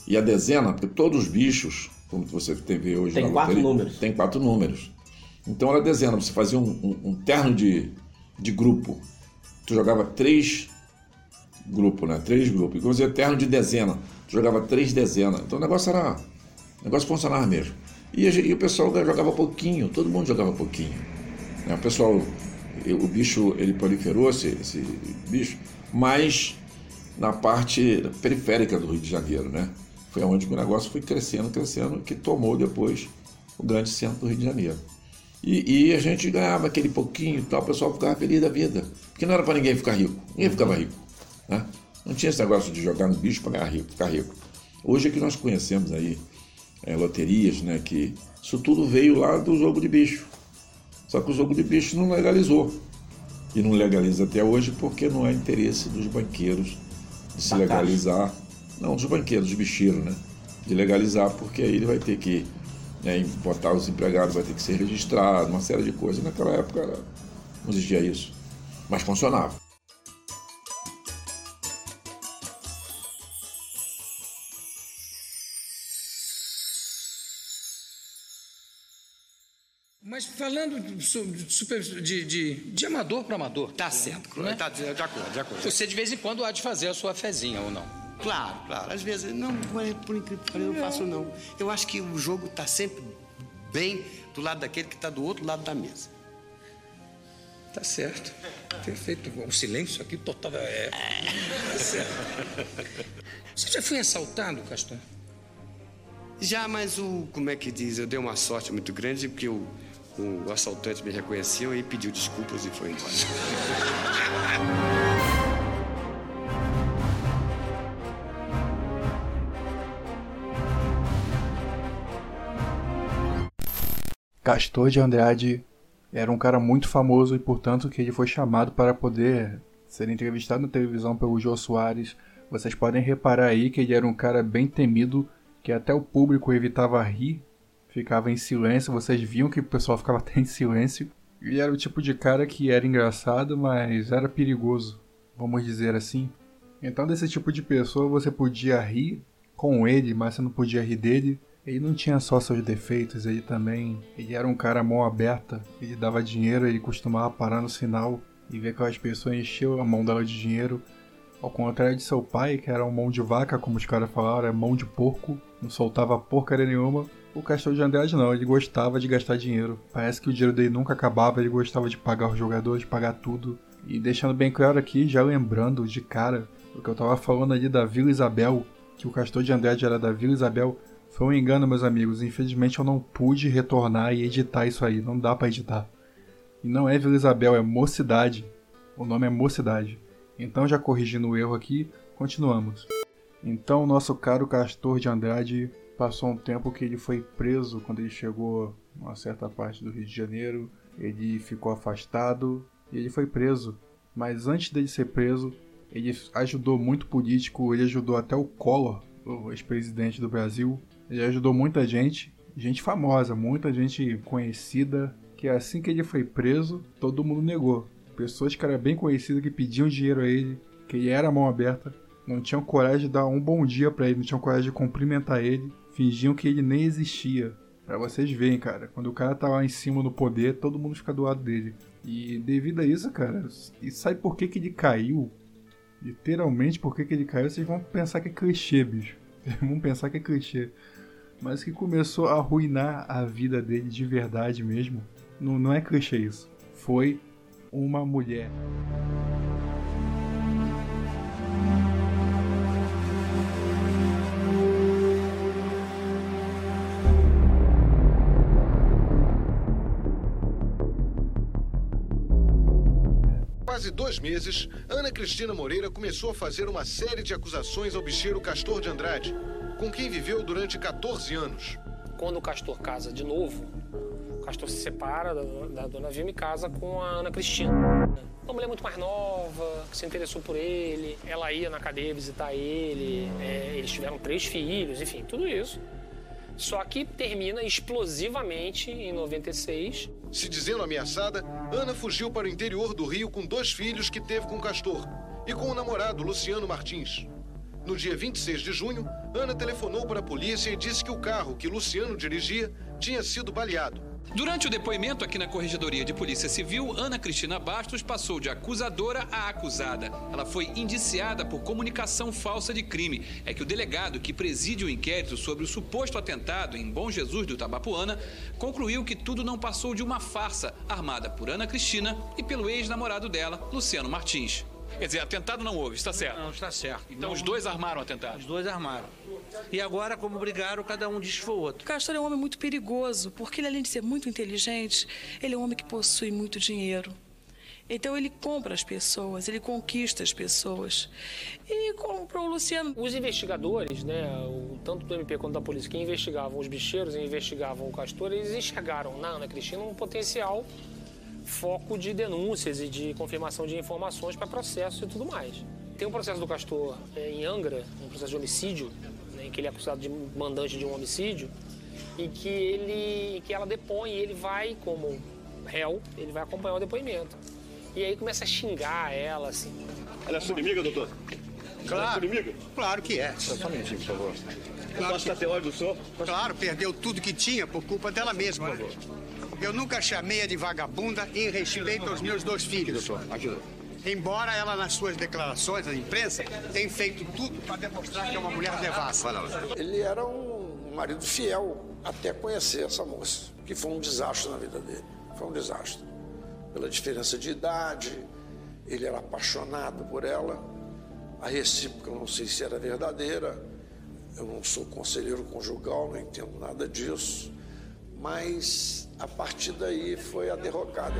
E a dezena, porque todos os bichos, como você teve hoje tem na quatro loteria, números. tem quatro números. Então era dezena, você fazia um, um, um terno de, de grupo. Tu jogava três grupos, né? Três grupos. E quando você terno de dezena, tu jogava três dezenas. Então o negócio era. O negócio funcionava mesmo. E, e o pessoal jogava pouquinho, todo mundo jogava pouquinho. né? O pessoal, o bicho, ele proliferou, esse, esse bicho, mas na parte periférica do Rio de Janeiro, né? Foi onde o negócio foi crescendo, crescendo, que tomou depois o grande centro do Rio de Janeiro. E, e a gente ganhava aquele pouquinho e tal, o pessoal ficava feliz da vida. Porque não era para ninguém ficar rico, ninguém ficava rico. Né? Não tinha esse negócio de jogar no bicho para ganhar rico, ficar rico. Hoje é que nós conhecemos aí é, loterias, né? Que isso tudo veio lá do jogo de bicho. Só que o jogo de bicho não legalizou. E não legaliza até hoje porque não é interesse dos banqueiros de se legalizar. Não, dos banqueiros, dos bicheiros, né? De legalizar, porque aí ele vai ter que né, botar os empregados, vai ter que ser registrado, uma série de coisas. Naquela época era- não existia isso. Mas funcionava. Mas falando de, su- de super, de, de, de amador para amador. Tá certo, né? tá de acordo, de acordo. Você de vez em quando há de fazer a sua fezinha ou não? Claro, claro. Às vezes, não, mas por incrível que pareça, eu não faço não. Eu acho que o jogo está sempre bem do lado daquele que está do outro lado da mesa. Tá certo. Perfeito. O silêncio aqui total é. Tá certo. Você já foi assaltado, Castor? Já, mas o, como é que diz, eu dei uma sorte muito grande porque o, o assaltante me reconheceu e pediu desculpas e foi embora. Castor de Andrade era um cara muito famoso e, portanto, que ele foi chamado para poder ser entrevistado na televisão pelo Jô Soares. Vocês podem reparar aí que ele era um cara bem temido, que até o público evitava rir, ficava em silêncio. Vocês viam que o pessoal ficava até em silêncio. Ele era o tipo de cara que era engraçado, mas era perigoso, vamos dizer assim. Então, desse tipo de pessoa você podia rir com ele, mas você não podia rir dele. Ele não tinha só seus defeitos, ele também. Ele era um cara mão aberta, ele dava dinheiro, ele costumava parar no sinal e ver aquelas pessoas encher a mão dela de dinheiro. Ao contrário de seu pai, que era um mão de vaca, como os caras falaram, é mão de porco, não soltava porcaria nenhuma. O Castor de Andrade não, ele gostava de gastar dinheiro. Parece que o dinheiro dele nunca acabava, ele gostava de pagar os jogadores, pagar tudo. E deixando bem claro aqui, já lembrando de cara, o que eu tava falando ali da Vila Isabel, que o Castor de Andrade era da Vila Isabel, foi um engano, meus amigos. Infelizmente eu não pude retornar e editar isso aí, não dá para editar. E não é Vila Isabel, é Mocidade. O nome é Mocidade. Então, já corrigindo o erro aqui, continuamos. Então, nosso caro Castor de Andrade passou um tempo que ele foi preso quando ele chegou a uma certa parte do Rio de Janeiro. Ele ficou afastado e ele foi preso. Mas antes dele ser preso, ele ajudou muito político, ele ajudou até o Collor, o ex-presidente do Brasil. Ele ajudou muita gente, gente famosa, muita gente conhecida, que assim que ele foi preso, todo mundo negou. Pessoas que eram bem conhecidas que pediam dinheiro a ele, que ele era mão aberta, não tinham coragem de dar um bom dia para ele, não tinham coragem de cumprimentar ele, fingiam que ele nem existia. Pra vocês verem, cara, quando o cara tá lá em cima no poder, todo mundo fica do lado dele. E devido a isso, cara, e sabe por que, que ele caiu? Literalmente por que, que ele caiu, vocês vão pensar que é clichê, bicho. Vocês vão pensar que é clichê. Mas que começou a arruinar a vida dele de verdade mesmo. Não, não é clichê isso. Foi uma mulher. quase dois meses, Ana Cristina Moreira começou a fazer uma série de acusações ao bicheiro Castor de Andrade, com quem viveu durante 14 anos. Quando o Castor casa de novo, o Castor se separa da, da dona Vilma e casa com a Ana Cristina. Uma mulher muito mais nova, que se interessou por ele, ela ia na cadeia visitar ele, é, eles tiveram três filhos, enfim, tudo isso. Só que termina explosivamente em 96. Se dizendo ameaçada, Ana fugiu para o interior do Rio com dois filhos que teve com Castor e com o namorado Luciano Martins. No dia 26 de junho, Ana telefonou para a polícia e disse que o carro que Luciano dirigia tinha sido baleado. Durante o depoimento aqui na Corregedoria de Polícia Civil, Ana Cristina Bastos passou de acusadora a acusada. Ela foi indiciada por comunicação falsa de crime. É que o delegado que preside o inquérito sobre o suposto atentado em Bom Jesus do Tabapuana concluiu que tudo não passou de uma farsa armada por Ana Cristina e pelo ex-namorado dela, Luciano Martins. Quer dizer, atentado não houve, está certo? Não, está certo. Então não, os dois armaram o atentado? Os dois armaram. E agora, como brigaram, cada um diz que foi o outro. O Castor é um homem muito perigoso, porque ele, além de ser muito inteligente, ele é um homem que possui muito dinheiro. Então ele compra as pessoas, ele conquista as pessoas. E comprou o Luciano. Os investigadores, né, tanto do MP quanto da polícia, que investigavam os bicheiros e investigavam o Castor, eles enxergaram na Ana Cristina um potencial foco de denúncias e de confirmação de informações para processos e tudo mais. Tem um processo do Castor é, em Angra, um processo de homicídio, né, em que ele é acusado de mandante de um homicídio, e que ele, que ela depõe, e ele vai como réu, ele vai acompanhar o depoimento. E aí começa a xingar ela, assim. Ela é sua inimiga, doutor? Claro. Ela é sua inimiga? Claro que é. Só um minutinho, por favor. Claro Posso ter ódio do senhor? Claro, perdeu tudo que tinha por culpa dela mesma. Eu nunca chamei-a de vagabunda em respeito aos meus dois filhos. Doutor, aqui, doutor. Embora ela, nas suas declarações à imprensa, tenha feito tudo para demonstrar que é uma mulher devassa. Ele era um marido fiel até conhecer essa moça, que foi um desastre na vida dele. Foi um desastre. Pela diferença de idade, ele era apaixonado por ela. A recíproca, eu não sei se era verdadeira. Eu não sou conselheiro conjugal, não entendo nada disso. Mas a partir daí foi a derrocada.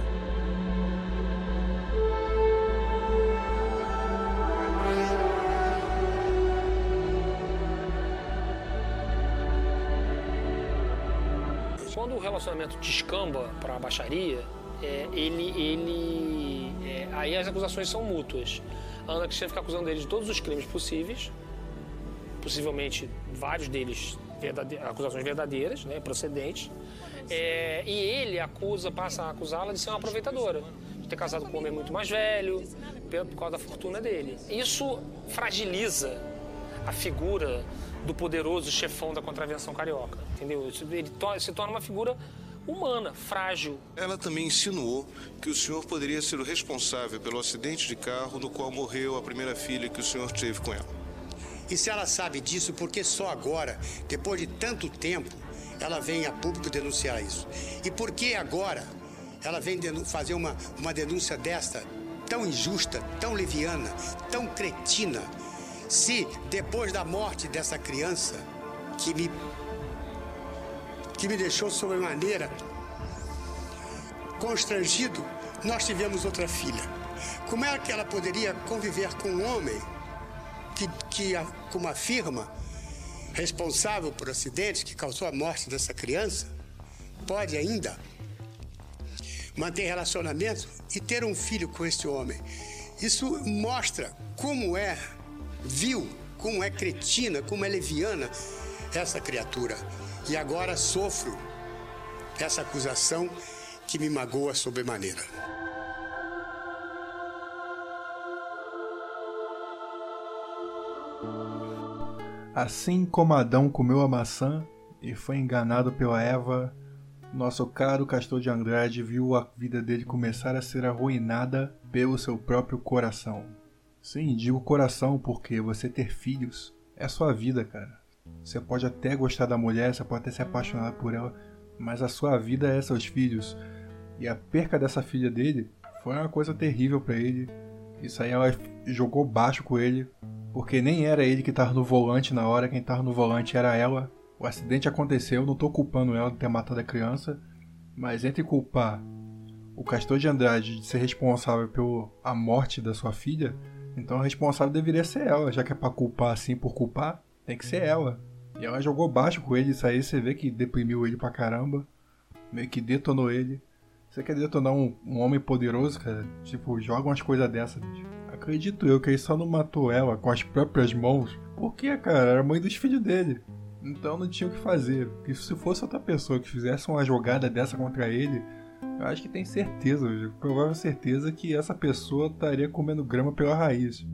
Quando o relacionamento descamba para a baixaria, é, ele, ele é, aí as acusações são mútuas. A Ana Cristina fica acusando ele de todos os crimes possíveis, possivelmente vários deles verdade- acusações verdadeiras, né, procedentes. É, e ele acusa, passa a acusá-la de ser uma aproveitadora, de ter casado com um homem muito mais velho, por causa da fortuna dele. Isso fragiliza a figura do poderoso chefão da contravenção carioca, entendeu? Ele se torna uma figura humana, frágil. Ela também insinuou que o senhor poderia ser o responsável pelo acidente de carro no qual morreu a primeira filha que o senhor teve com ela. E se ela sabe disso, por que só agora, depois de tanto tempo, ela vem a público denunciar isso? E por que agora ela vem fazer uma, uma denúncia desta, tão injusta, tão leviana, tão cretina? Se depois da morte dessa criança, que me que me deixou sobremaneira constrangido, nós tivemos outra filha. Como é que ela poderia conviver com um homem que, que como afirma, responsável por acidente que causou a morte dessa criança, pode ainda manter relacionamento e ter um filho com esse homem? Isso mostra como é vil, como é cretina, como é leviana essa criatura e agora sofro essa acusação que me magoa sobremaneira. Assim como Adão comeu a maçã e foi enganado pela Eva, nosso caro Castor de Andrade viu a vida dele começar a ser arruinada pelo seu próprio coração. Sim, digo coração porque você ter filhos é sua vida, cara. Você pode até gostar da mulher, você pode até se apaixonar por ela, mas a sua vida é seus filhos. E a perca dessa filha dele foi uma coisa terrível para ele. Isso aí ela jogou baixo com ele, porque nem era ele que estava no volante na hora, quem estava no volante era ela. O acidente aconteceu, não estou culpando ela de ter matado a criança, mas entre culpar o Castor de Andrade de ser responsável pela morte da sua filha, então a responsável deveria ser ela, já que é para culpar assim por culpar. Tem que ser ela. E ela jogou baixo com ele, isso aí você vê que deprimiu ele pra caramba. Meio que detonou ele. Você quer detonar um, um homem poderoso, cara? Tipo, joga umas coisas dessas, bicho. Acredito eu que ele só não matou ela com as próprias mãos. Porque, cara, era mãe dos filhos dele. Então não tinha o que fazer. Porque se fosse outra pessoa que fizesse uma jogada dessa contra ele, eu acho que tem certeza, provável certeza que essa pessoa estaria comendo grama pela raiz.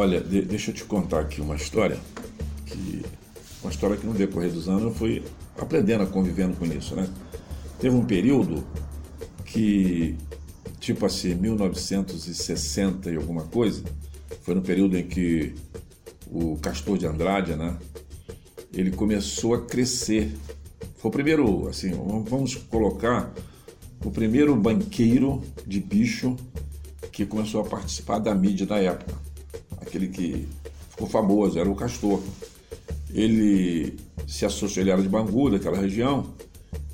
Olha, de, deixa eu te contar aqui uma história, que uma história que no decorrer dos anos eu fui aprendendo convivendo com isso, né? Teve um período que, tipo assim, 1960 e alguma coisa, foi no período em que o Castor de Andrade, né? Ele começou a crescer. Foi o primeiro, assim, vamos colocar o primeiro banqueiro de bicho que começou a participar da mídia da época aquele que ficou famoso, era o Castor. Ele se associou, ele era de Bangu, daquela região,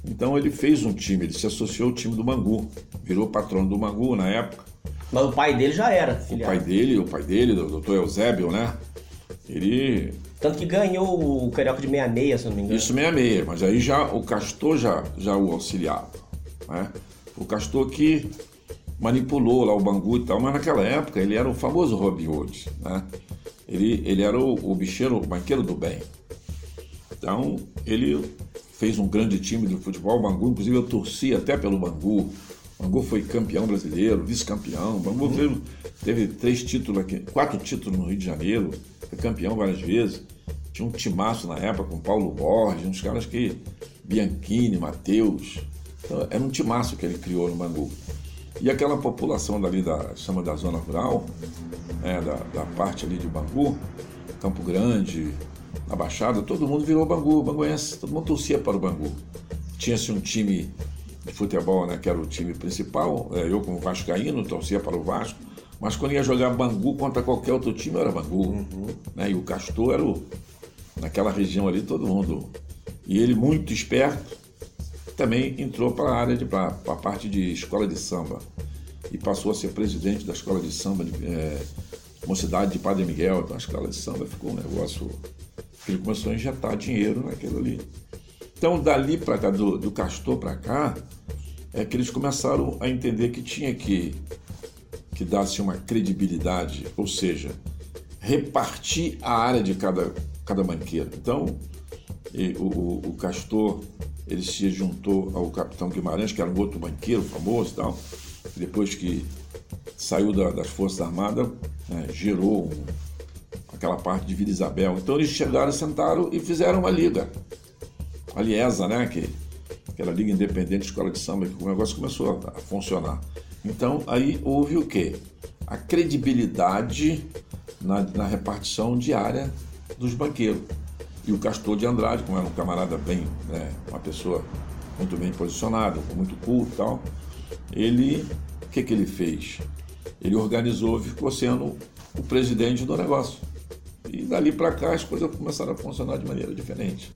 então ele fez um time, ele se associou ao time do Bangu, virou patrono do Bangu na época. Mas o pai dele já era. Filiado. O pai dele, o pai dele, o doutor Eusébio, né? Ele. Tanto que ganhou o Carioca de 66, se não me engano. Isso, 66, mas aí já o Castor já, já o auxiliava. Né? O Castor que manipulou lá o Bangu e tal, mas naquela época ele era o famoso Robin Hood, né? Ele, ele era o, o bicheiro, o banqueiro do bem. Então, ele fez um grande time de futebol, o Bangu, inclusive eu torci até pelo Bangu. O Bangu foi campeão brasileiro, vice-campeão. O Bangu uhum. teve, teve, três títulos aqui, quatro títulos no Rio de Janeiro, foi campeão várias vezes. Tinha um timaço na época com Paulo Borges, uns caras que. Bianchini, Matheus. Então, era um timaço que ele criou no Bangu. E aquela população dali da chama da zona rural, né, da, da parte ali de Bangu, Campo Grande, na Baixada, todo mundo virou Bangu, banguense, todo mundo torcia para o Bangu. Tinha-se um time de futebol, né, que era o time principal, é, eu como vascaíno torcia para o Vasco, mas quando ia jogar Bangu contra qualquer outro time era Bangu. Uhum. Né, e o Castor era o, naquela região ali, todo mundo. E ele muito esperto, também entrou para a área de para a parte de escola de samba e passou a ser presidente da escola de samba de é, mocidade de Padre Miguel. Então a escola de samba ficou um negócio que ele começou a injetar dinheiro naquilo ali. Então dali para cá do, do Castor para cá é que eles começaram a entender que tinha que que dar-se uma credibilidade, ou seja, repartir a área de cada cada banqueiro. Então, e, o, o, Castor ele se juntou ao capitão Guimarães, que era um outro banqueiro famoso e tal. Depois que saiu da, das Forças Armadas, né, gerou um, aquela parte de Vila Isabel. Então eles chegaram, sentaram e fizeram uma liga. A Liesa, né? Que, aquela Liga Independente de Escola de Samba, que o negócio começou a, a funcionar. Então aí houve o quê? A credibilidade na, na repartição diária dos banqueiros. E o Castor de Andrade, como era um camarada bem, né, uma pessoa muito bem posicionada, muito culto e tal, ele, o que, que ele fez? Ele organizou, ficou sendo o presidente do negócio. E dali para cá as coisas começaram a funcionar de maneira diferente.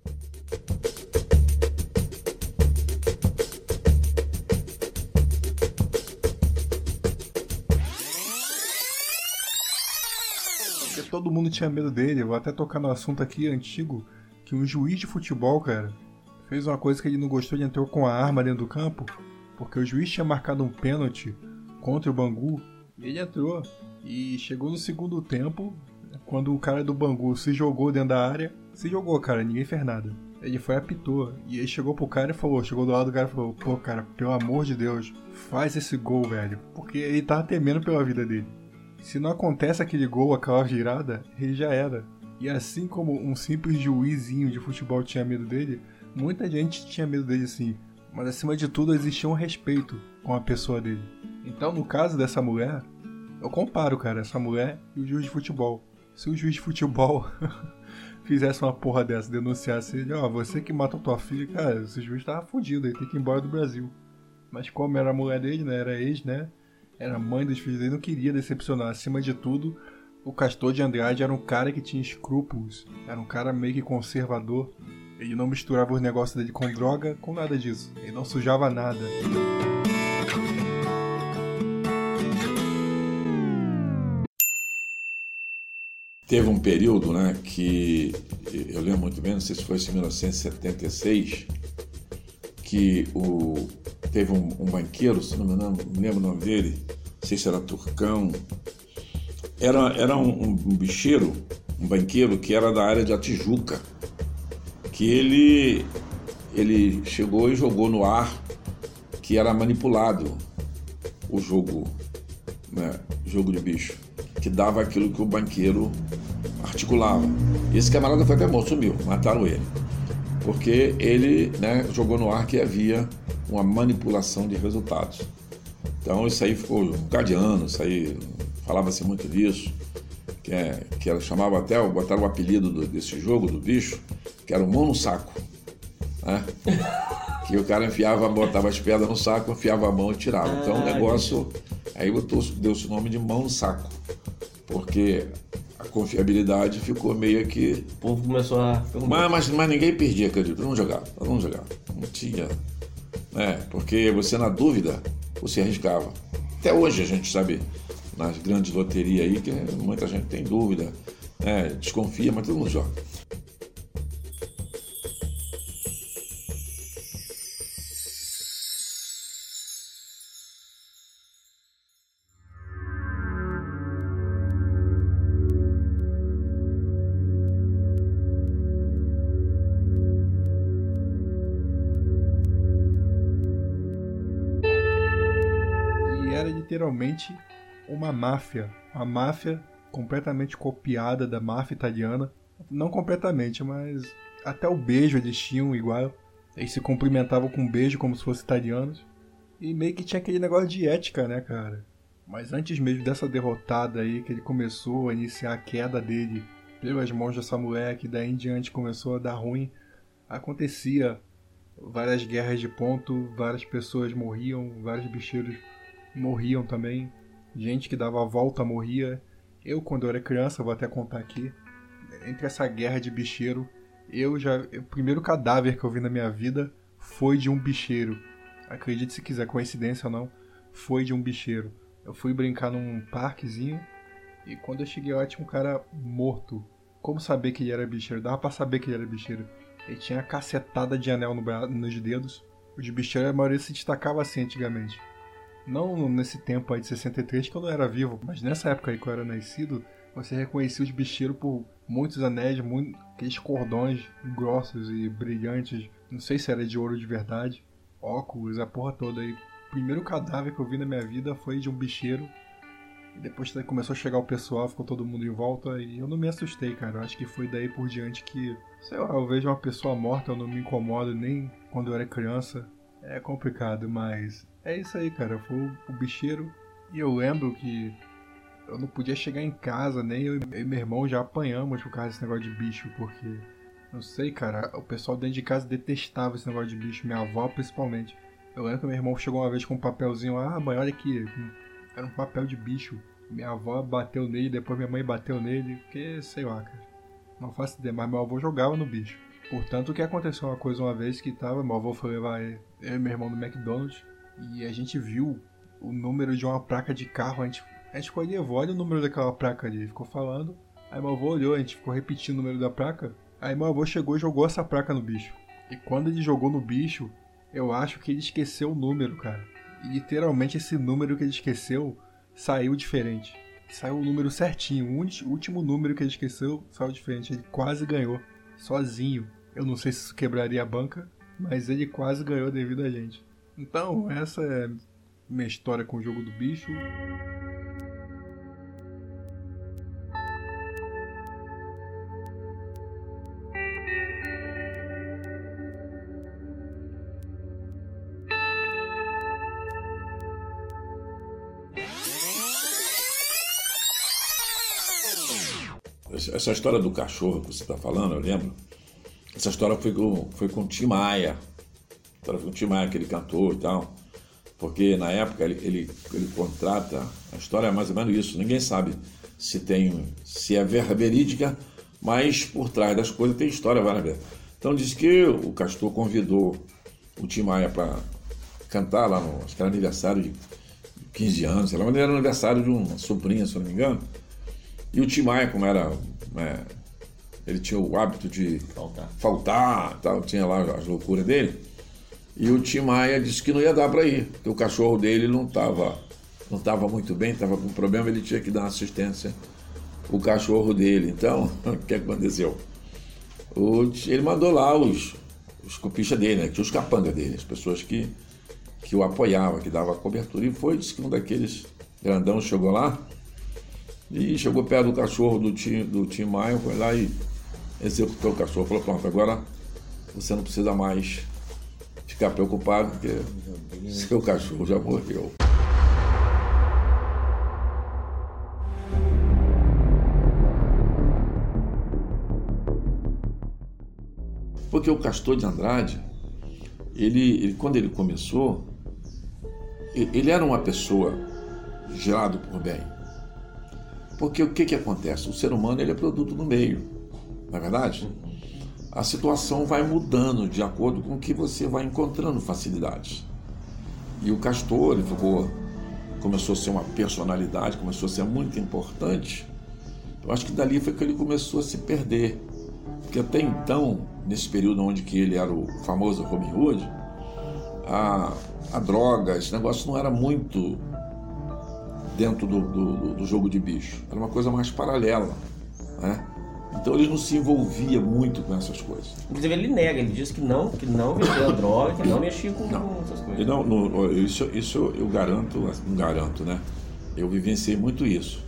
Todo mundo tinha medo dele. Eu vou até tocar no assunto aqui antigo, que um juiz de futebol, cara, fez uma coisa que ele não gostou e entrou com a arma dentro do campo, porque o juiz tinha marcado um pênalti contra o Bangu, ele entrou. E chegou no segundo tempo, quando o cara do Bangu se jogou dentro da área, se jogou, cara, ninguém fez nada. Ele foi apitou. E aí chegou pro cara e falou, chegou do lado do cara e falou, pô, cara, pelo amor de Deus, faz esse gol, velho. Porque ele tava temendo pela vida dele. Se não acontece aquele gol, aquela virada, ele já era. E assim como um simples juizinho de futebol tinha medo dele, muita gente tinha medo dele sim. Mas acima de tudo existia um respeito com a pessoa dele. Então, no caso dessa mulher, eu comparo, cara, essa mulher e o juiz de futebol. Se o juiz de futebol fizesse uma porra dessa, denunciasse ele, ó, oh, você que matou tua filha, cara, esse juiz tava fudido, ele tem que ir embora do Brasil. Mas como era a mulher dele, né, era ex, né, era mãe dos filhos dele, não queria decepcionar. Acima de tudo, o Castor de Andrade era um cara que tinha escrúpulos, era um cara meio que conservador. Ele não misturava os negócios dele com droga, com nada disso. Ele não sujava nada. Teve um período, né, que eu lembro muito bem, não sei se foi em 1976, que o, teve um, um banqueiro, se não me lembro, me lembro o nome dele, não sei se era Turcão, era, era um, um, bicheiro, um banqueiro que era da área de Atijuca, que ele, ele chegou e jogou no ar que era manipulado o jogo, né, jogo de bicho, que dava aquilo que o banqueiro articulava. Esse camarada foi até morto, sumiu, mataram ele. Porque ele né, jogou no ar que havia uma manipulação de resultados. Então isso aí ficou um bocado de anos, isso aí falava-se muito disso, que, é, que era, chamava até, botaram o apelido do, desse jogo, do bicho, que era o mão no saco. Né? que o cara enfiava, botava as pedras no saco, enfiava a mão e tirava. Então o negócio, aí deu-se o nome de mão no saco, porque a confiabilidade ficou meio que. O povo começou a. Mas, mas, mas ninguém perdia, acredito. Não jogava, não jogava. Não tinha né? porque você, na dúvida, você arriscava. Até hoje a gente sabe, nas grandes loterias aí, que muita gente tem dúvida, né? desconfia, mas todo mundo joga. Literalmente uma máfia. Uma máfia completamente copiada da máfia italiana. Não completamente, mas até o beijo eles tinham igual. Eles se cumprimentavam com um beijo como se fossem italianos. E meio que tinha aquele negócio de ética, né, cara? Mas antes mesmo dessa derrotada aí, que ele começou a iniciar a queda dele pelas mãos dessa mulher, que daí em diante começou a dar ruim, acontecia várias guerras de ponto, várias pessoas morriam, vários bicheiros morriam também. Gente que dava a volta morria. Eu, quando eu era criança, vou até contar aqui, entre essa guerra de bicheiro, eu já. O primeiro cadáver que eu vi na minha vida foi de um bicheiro. Acredite se quiser, coincidência ou não, foi de um bicheiro. Eu fui brincar num parquezinho e quando eu cheguei lá tinha um cara morto. Como saber que ele era bicheiro? Dava pra saber que ele era bicheiro. Ele tinha cacetada de anel no nos dedos. O de bicheiro, a maioria se destacava assim antigamente. Não nesse tempo aí de 63 que eu não era vivo, mas nessa época aí que eu era nascido, você reconhecia os bicheiros por muitos anéis, muito, aqueles cordões grossos e brilhantes. Não sei se era de ouro de verdade. Óculos, a porra toda aí. O primeiro cadáver que eu vi na minha vida foi de um bicheiro. Depois começou a chegar o pessoal, ficou todo mundo em volta e eu não me assustei, cara. Eu acho que foi daí por diante que, sei lá, eu vejo uma pessoa morta, eu não me incomodo nem quando eu era criança. É complicado, mas é isso aí, cara. Foi o bicheiro. E eu lembro que eu não podia chegar em casa, nem eu e meu irmão já apanhamos por causa desse negócio de bicho, porque. Não sei, cara, o pessoal dentro de casa detestava esse negócio de bicho, minha avó principalmente. Eu lembro que meu irmão chegou uma vez com um papelzinho, ah, mãe, olha aqui, era um papel de bicho. Minha avó bateu nele, depois minha mãe bateu nele, porque sei lá, cara. Não faço ideia, mas meu avô jogava no bicho. Portanto, o que aconteceu uma coisa uma vez que tava, meu avô foi levar eu e meu irmão no McDonald's e a gente viu o número de uma placa de carro, a gente, a gente ficou ali, olha o número daquela placa ali, ficou falando. Aí meu avô olhou, a gente ficou repetindo o número da placa. Aí meu avô chegou e jogou essa placa no bicho. E quando ele jogou no bicho, eu acho que ele esqueceu o número, cara. E literalmente esse número que ele esqueceu saiu diferente. Saiu o número certinho. O último número que ele esqueceu saiu diferente. Ele quase ganhou. Sozinho. Eu não sei se isso quebraria a banca, mas ele quase ganhou devido a gente. Então, essa é minha história com o jogo do bicho. Essa história do cachorro que você está falando, eu lembro. Essa história foi com, foi com o Tim Maia. Foi com o Tim Maia, aquele cantor e tal. Porque na época ele, ele, ele contrata. A história é mais ou menos isso. Ninguém sabe se tem se é verídica, mas por trás das coisas tem história várias vezes. Então diz que o Castor convidou o Tim Maia para cantar lá no acho que era aniversário de 15 anos, sei lá, mas era aniversário de uma sobrinha, se não me engano. E o Tim Maia, como era. É, ele tinha o hábito de faltar, faltar tal, tinha lá as loucuras dele. E o Tim Maia disse que não ia dar para ir, porque o cachorro dele não estava não tava muito bem, estava com problema, ele tinha que dar assistência o cachorro dele. Então, o que aconteceu? O, ele mandou lá os, os copistas dele, né? Tinha os capangas dele, as pessoas que, que o apoiavam, que davam cobertura. E foi, disse que um daqueles grandão chegou lá e chegou perto do cachorro do Tim, do Tim Maia, foi lá e executou o cachorro. Falou, pronto, agora você não precisa mais ficar preocupado, porque seu cachorro já morreu. Porque o Castor de Andrade, ele, ele, quando ele começou, ele era uma pessoa gerado por bem. Porque o que, que acontece? O ser humano ele é produto do meio, não é verdade? A situação vai mudando de acordo com que você vai encontrando facilidades. E o Castor ele ficou, começou a ser uma personalidade, começou a ser muito importante. Eu acho que dali foi que ele começou a se perder. Porque até então, nesse período onde que ele era o famoso Robin Hood, a, a droga, esse negócio não era muito dentro do, do, do, jogo de bicho. Era uma coisa mais paralela. Né? Então ele não se envolvia muito com essas coisas. Inclusive ele nega, ele diz que não, que não vendeu droga, que não mexia com, não. com essas coisas. Não, no, isso, isso eu garanto, não garanto, né? Eu vivenciei muito isso.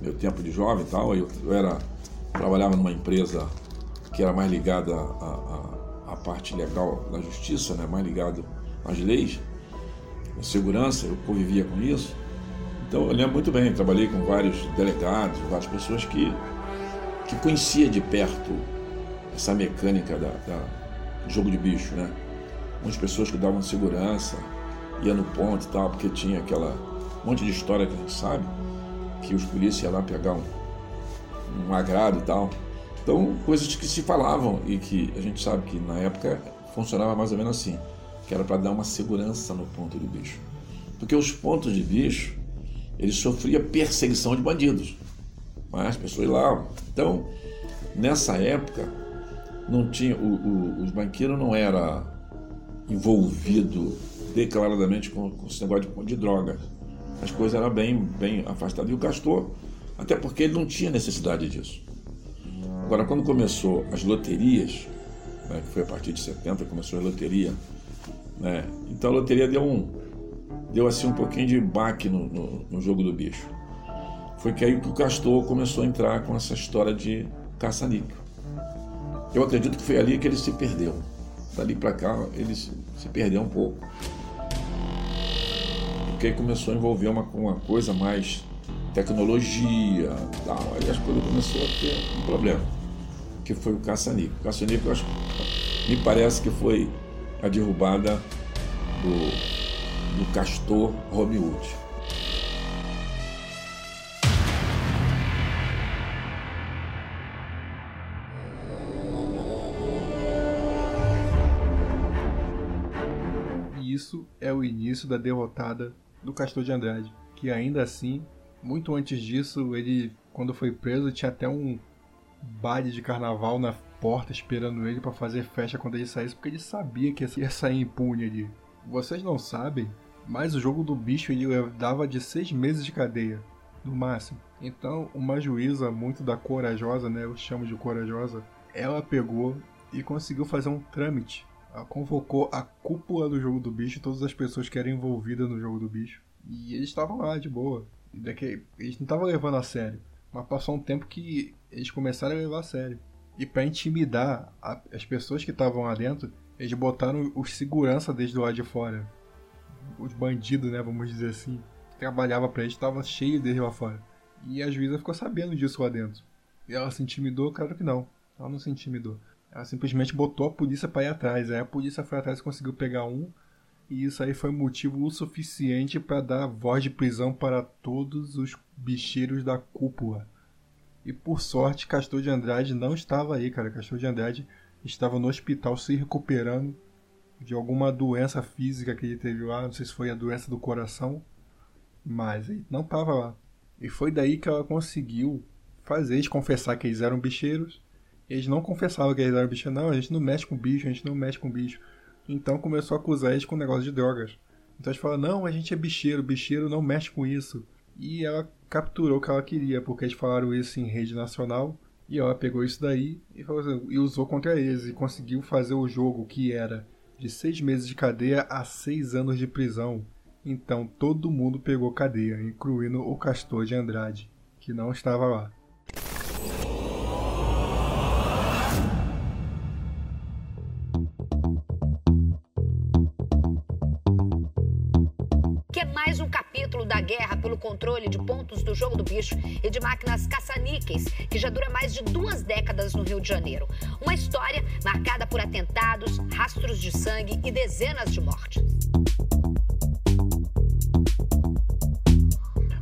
Meu tempo de jovem e tal, eu, eu era, trabalhava numa empresa que era mais ligada à, à, à parte legal da justiça, né? mais ligado às leis, à segurança, eu convivia com isso. Então eu lembro muito bem, trabalhei com vários delegados, várias pessoas que, que conhecia de perto essa mecânica da, da jogo de bicho, né? Muitas pessoas que davam segurança, ia no ponto e tal, porque tinha aquela monte de história que a gente sabe, que os polícias iam lá pegar um, um agrado e tal. Então, coisas que se falavam e que a gente sabe que na época funcionava mais ou menos assim, que era para dar uma segurança no ponto de bicho. Porque os pontos de bicho, ele sofria perseguição de bandidos. As pessoas lá. Então, nessa época, não tinha, o, o, os banqueiros não era envolvido declaradamente com, com esse negócio de, de droga. As coisas eram bem, bem afastadas. E o Castor, até porque ele não tinha necessidade disso. Agora, quando começou as loterias, né, que foi a partir de 70 começou a loteria, né, então a loteria deu um deu assim um pouquinho de baque no, no, no jogo do bicho. Foi que aí que o Castor começou a entrar com essa história de caça-níquel. Eu acredito que foi ali que ele se perdeu. Dali para cá ele se, perdeu um pouco. Porque aí começou a envolver uma, uma coisa mais tecnologia tal. Aí as coisas começaram a ter um problema. Que foi o caça-níquel. O caça-níquel me parece que foi a derrubada do, do castor Robin é o início da derrotada do Castor de Andrade, que ainda assim, muito antes disso, ele, quando foi preso, tinha até um baile de carnaval na porta esperando ele para fazer festa quando ele saísse, porque ele sabia que ia sair impune ali. Vocês não sabem, mas o jogo do bicho ele dava de seis meses de cadeia, no máximo. Então, uma juíza muito da corajosa, né, eu chamo de corajosa, ela pegou e conseguiu fazer um trâmite convocou a cúpula do jogo do bicho, todas as pessoas que eram envolvidas no jogo do bicho. E eles estavam lá de boa. Daqui, eles não estavam levando a sério. Mas passou um tempo que eles começaram a levar a sério. E para intimidar a, as pessoas que estavam lá dentro, eles botaram os segurança desde lá de fora. Os bandidos, né, vamos dizer assim, trabalhava para eles, estava cheio deles lá fora. E a juíza ficou sabendo disso lá dentro. E ela se intimidou? Claro que não. Ela não se intimidou. Ela simplesmente botou a polícia para ir atrás. Aí a polícia foi atrás e conseguiu pegar um. E isso aí foi motivo o suficiente para dar voz de prisão para todos os bicheiros da cúpula. E por sorte, Castor de Andrade não estava aí, cara. Castor de Andrade estava no hospital se recuperando de alguma doença física que ele teve lá. Não sei se foi a doença do coração. Mas ele não estava lá. E foi daí que ela conseguiu fazer eles confessar que eles eram bicheiros eles não confessavam que eles eram bicho. Não, a gente não mexe com bicho, a gente não mexe com bicho. Então começou a acusar eles com negócio de drogas. Então eles falaram, não, a gente é bicheiro, bicheiro não mexe com isso. E ela capturou o que ela queria, porque eles falaram isso em rede nacional. E ela pegou isso daí e, assim, e usou contra eles. E conseguiu fazer o jogo que era de seis meses de cadeia a seis anos de prisão. Então todo mundo pegou cadeia, incluindo o Castor de Andrade, que não estava lá. Controle de pontos do jogo do bicho e de máquinas caça-níqueis, que já dura mais de duas décadas no Rio de Janeiro. Uma história marcada por atentados, rastros de sangue e dezenas de mortes.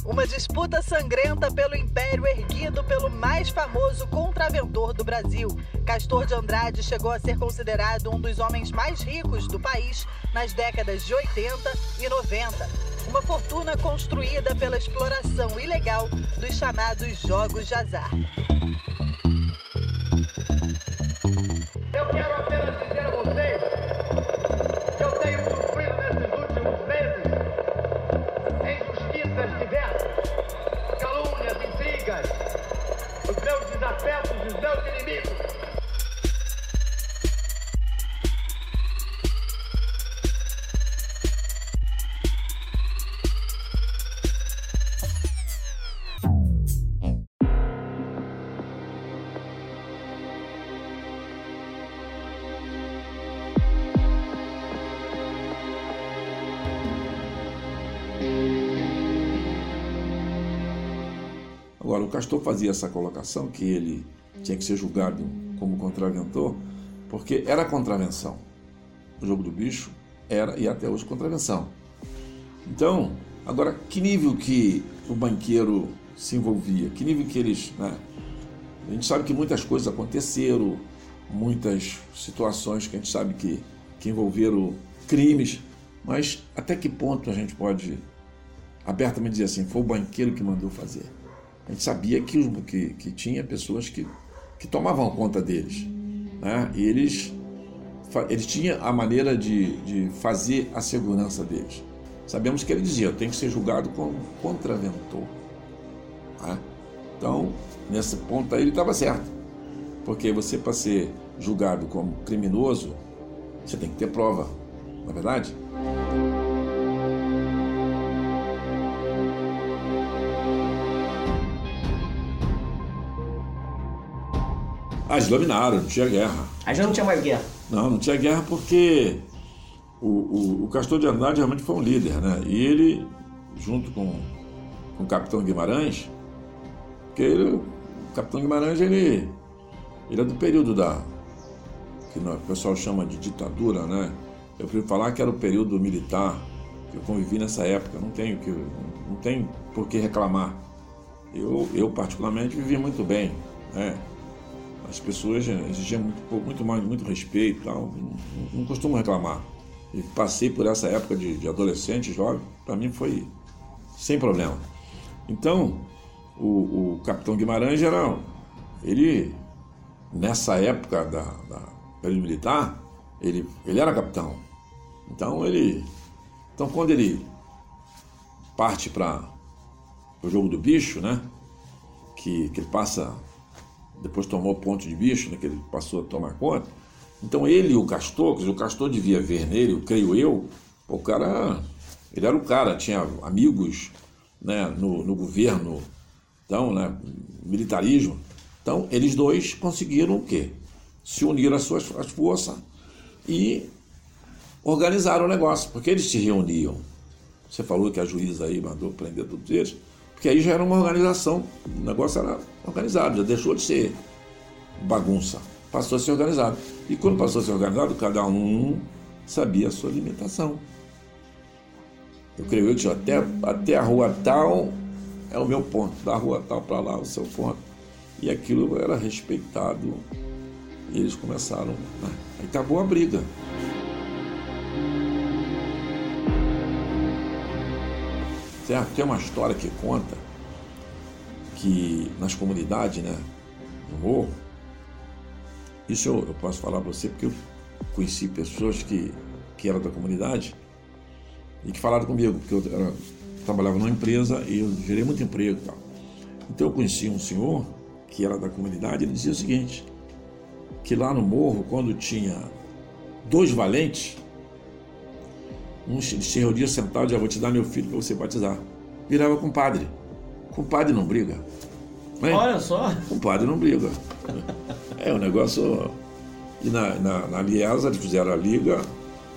Uma disputa sangrenta pelo império erguido pelo mais famoso contraventor do Brasil. Castor de Andrade chegou a ser considerado um dos homens mais ricos do país nas décadas de 80 e 90. Uma fortuna construída pela exploração ilegal dos chamados jogos de azar. Eu quero apenas Castor fazia essa colocação que ele tinha que ser julgado como contraventor, porque era contravenção. O jogo do bicho era e até hoje contravenção. Então, agora que nível que o banqueiro se envolvia? Que nível que eles, né? A gente sabe que muitas coisas aconteceram, muitas situações que a gente sabe que, que envolveram crimes, mas até que ponto a gente pode abertamente dizer assim, foi o banqueiro que mandou fazer? A gente sabia que, que, que tinha pessoas que, que tomavam conta deles. Né? E eles, eles tinham a maneira de, de fazer a segurança deles. Sabemos que ele dizia, eu tenho que ser julgado como contraventor. Né? Então, nesse ponto aí ele estava certo. Porque você, para ser julgado como criminoso, você tem que ter prova, não é verdade? Ah, eles dominaram, não tinha guerra. Aí já não tinha mais guerra. Não, não tinha guerra porque o, o, o Castor de Andrade realmente foi um líder, né? E ele, junto com, com o Capitão Guimarães, porque ele, o Capitão Guimarães, ele, ele é do período da. que o pessoal chama de ditadura, né? Eu prefiro falar que era o período militar, que eu convivi nessa época, não tenho, que, não tenho por que reclamar. Eu, eu, particularmente, vivi muito bem, né? As pessoas exigiam muito, muito mais, muito respeito, tal. Não, não costumo reclamar. E passei por essa época de, de adolescente, jovem, para mim foi sem problema. Então, o, o capitão Guimarães era, ele, nessa época da, da período militar, ele, ele era capitão. Então, ele, então quando ele parte para o jogo do bicho, né, que, que ele passa depois tomou ponto de bicho, né, que ele passou a tomar conta. Então ele e o Castor, o Castor devia ver nele, creio eu, o cara, ele era o cara, tinha amigos né, no, no governo, então, né, militarismo. Então, eles dois conseguiram o quê? Se unir às suas forças e organizaram o negócio, porque eles se reuniam. Você falou que a juíza aí mandou prender todos eles. Porque aí já era uma organização, o negócio era organizado, já deixou de ser bagunça, passou a ser organizado. E quando passou a ser organizado, cada um sabia a sua limitação. Eu creio que até, até a rua tal é o meu ponto, da rua tal para lá é o seu ponto. E aquilo era respeitado e eles começaram. Né? Aí acabou a briga. Tem uma história que conta que nas comunidades, né, no morro, isso eu, eu posso falar para você porque eu conheci pessoas que, que eram da comunidade e que falaram comigo, porque eu era, trabalhava numa empresa e eu gerei muito emprego e tal. Então eu conheci um senhor que era da comunidade, ele dizia o seguinte, que lá no morro, quando tinha dois valentes, um reunia sentado, já vou te dar meu filho para você batizar. Virava com padre. Com padre não briga. É? Olha só. Com padre não briga. É um negócio. E na, na, na Liesa eles fizeram a liga,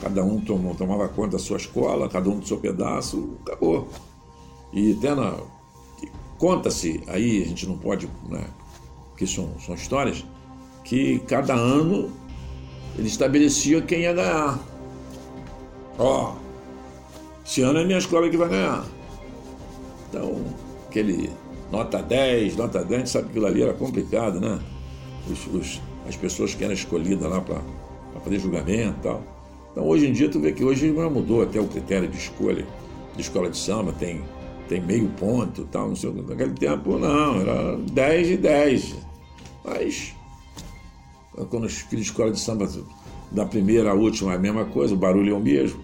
cada um tomou, tomava conta da sua escola, cada um do seu pedaço, acabou. E até na. Conta-se, aí a gente não pode, né? Porque são, são histórias, que cada ano ele estabelecia quem ia ganhar. Ó, oh, esse ano é minha escola que vai ganhar. Então, aquele nota 10, nota 10, a gente sabe que aquilo ali era complicado, né? Os, os, as pessoas que eram escolhidas lá para fazer julgamento e tal. Então, hoje em dia, tu vê que hoje mudou até o critério de escolha de escola de samba, tem, tem meio ponto e tal, não sei Naquele tempo, não, era 10 e 10. Mas, quando filhos de escola de samba da primeira à última é a mesma coisa, o barulho é o mesmo.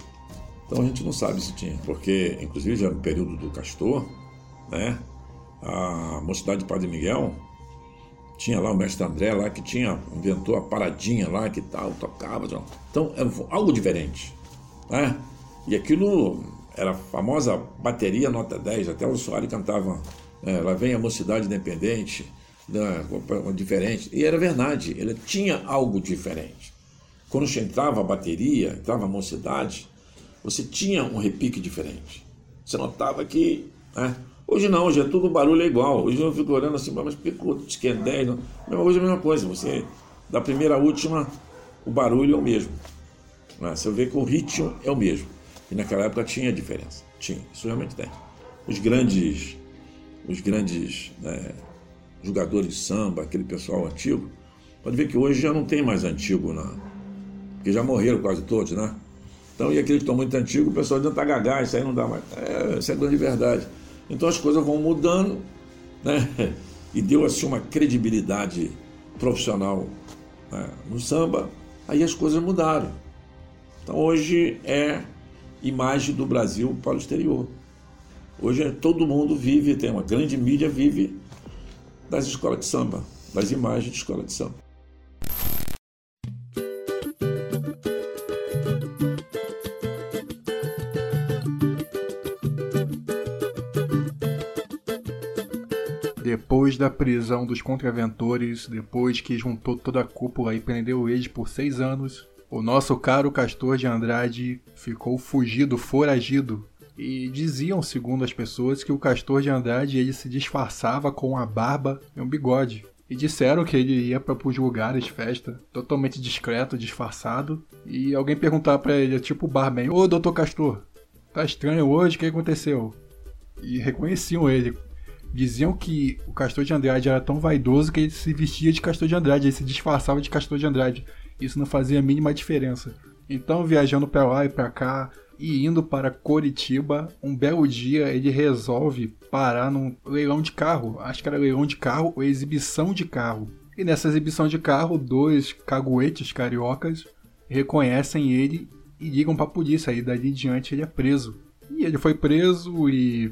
Então a gente não sabe se tinha, porque inclusive já no período do Castor, né, a mocidade de Padre Miguel tinha lá o mestre André lá que tinha inventou a paradinha lá que tal tocava, então era algo diferente, né? E aquilo era a famosa bateria nota 10, até o Soares cantava, né, lá vem a mocidade independente, né, diferente, e era verdade, ele tinha algo diferente. Quando entrava a bateria, entrava a mocidade, você tinha um repique diferente. Você notava que. Né? Hoje não, hoje é tudo barulho é igual. Hoje eu fico olhando assim, mas por que que é 10? Não? Hoje é a mesma coisa. Você, da primeira à última, o barulho é o mesmo. Né? Você vê que o ritmo é o mesmo. E naquela época tinha diferença. Tinha, isso realmente tem. Os grandes, os grandes né, jogadores de samba, aquele pessoal antigo, pode ver que hoje já não tem mais antigo, não porque já morreram quase todos, né? Então, e aquele que estão muito antigo, o pessoal tenta gagar, isso aí não dá mais. É, isso é grande verdade. Então as coisas vão mudando, né? E deu assim uma credibilidade profissional né? no samba, aí as coisas mudaram. Então hoje é imagem do Brasil para o exterior. Hoje é, todo mundo vive, tem uma grande mídia, vive das escolas de samba, das imagens de escola de samba. Depois da prisão dos contraventores, depois que juntou toda a cúpula e prendeu eles por seis anos, o nosso caro Castor de Andrade ficou fugido, foragido. E diziam, segundo as pessoas, que o Castor de Andrade ele se disfarçava com a barba e um bigode. E disseram que ele ia para os lugares, festa, totalmente discreto, disfarçado. E alguém perguntava para ele, tipo o barman, Ô doutor Castor, tá estranho hoje, o que aconteceu? E reconheciam ele. Diziam que o Castor de Andrade era tão vaidoso que ele se vestia de Castor de Andrade, ele se disfarçava de Castor de Andrade. Isso não fazia a mínima diferença. Então, viajando para lá e para cá, e indo para Coritiba, um belo dia ele resolve parar num leilão de carro. Acho que era leilão de carro ou exibição de carro. E nessa exibição de carro, dois caguetes cariocas reconhecem ele e ligam para a polícia. E dali em diante ele é preso. E ele foi preso e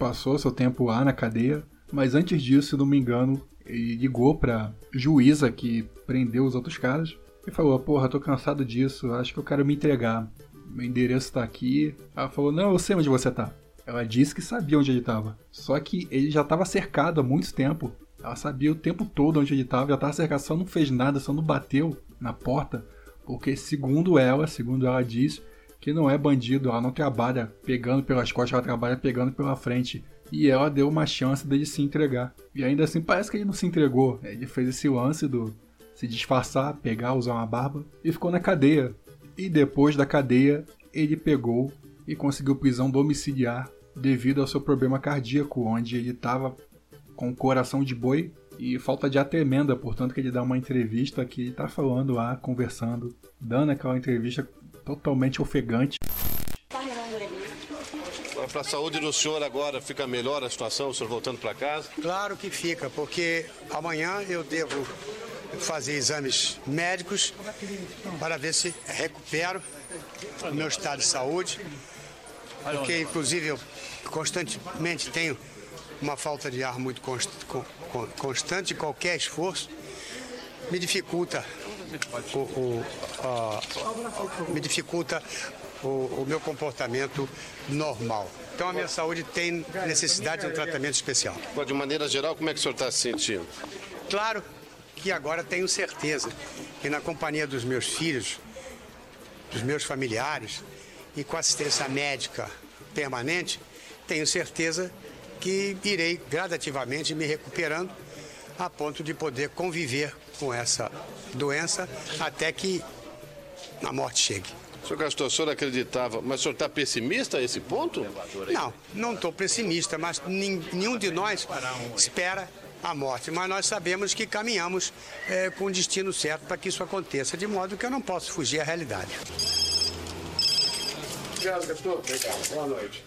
passou seu tempo lá na cadeia. Mas antes disso, se não me engano, ele ligou para juíza que prendeu os outros caras e falou: Porra, tô cansado disso, acho que eu quero me entregar meu endereço tá aqui. Ela falou, não, eu sei onde você tá. Ela disse que sabia onde ele estava. Só que ele já estava cercado há muito tempo. Ela sabia o tempo todo onde ele estava, já estava cercado, só não fez nada, só não bateu na porta. Porque, segundo ela, segundo ela diz, que não é bandido, ela não trabalha pegando pelas costas, ela trabalha pegando pela frente. E ela deu uma chance dele se entregar. E ainda assim parece que ele não se entregou. Ele fez esse lance do se disfarçar, pegar, usar uma barba e ficou na cadeia e depois da cadeia ele pegou e conseguiu prisão domiciliar devido ao seu problema cardíaco, onde ele estava com o coração de boi e falta de tremenda, portanto que ele dá uma entrevista que ele está falando lá, conversando, dando aquela entrevista totalmente ofegante. Para a saúde do senhor agora fica melhor a situação, o senhor voltando para casa? Claro que fica, porque amanhã eu devo fazer exames médicos para ver se recupero o meu estado de saúde, porque inclusive eu constantemente tenho uma falta de ar muito constante, qualquer esforço me dificulta me dificulta o, o, meu comportamento normal. Então a minha saúde tem necessidade de um tratamento especial. De maneira geral, como é que o senhor está se sentindo? Claro que agora tenho certeza que na companhia dos meus filhos, dos meus familiares e com assistência médica permanente, tenho certeza que irei gradativamente me recuperando a ponto de poder conviver com essa doença até que a morte chegue. Senhor Castor, o senhor acreditava, mas o senhor está pessimista a esse ponto? Não, não estou pessimista, mas nenhum de nós espera a morte, mas nós sabemos que caminhamos é, com o destino certo para que isso aconteça, de modo que eu não posso fugir à realidade. Obrigado, Castor. Obrigado. Boa noite.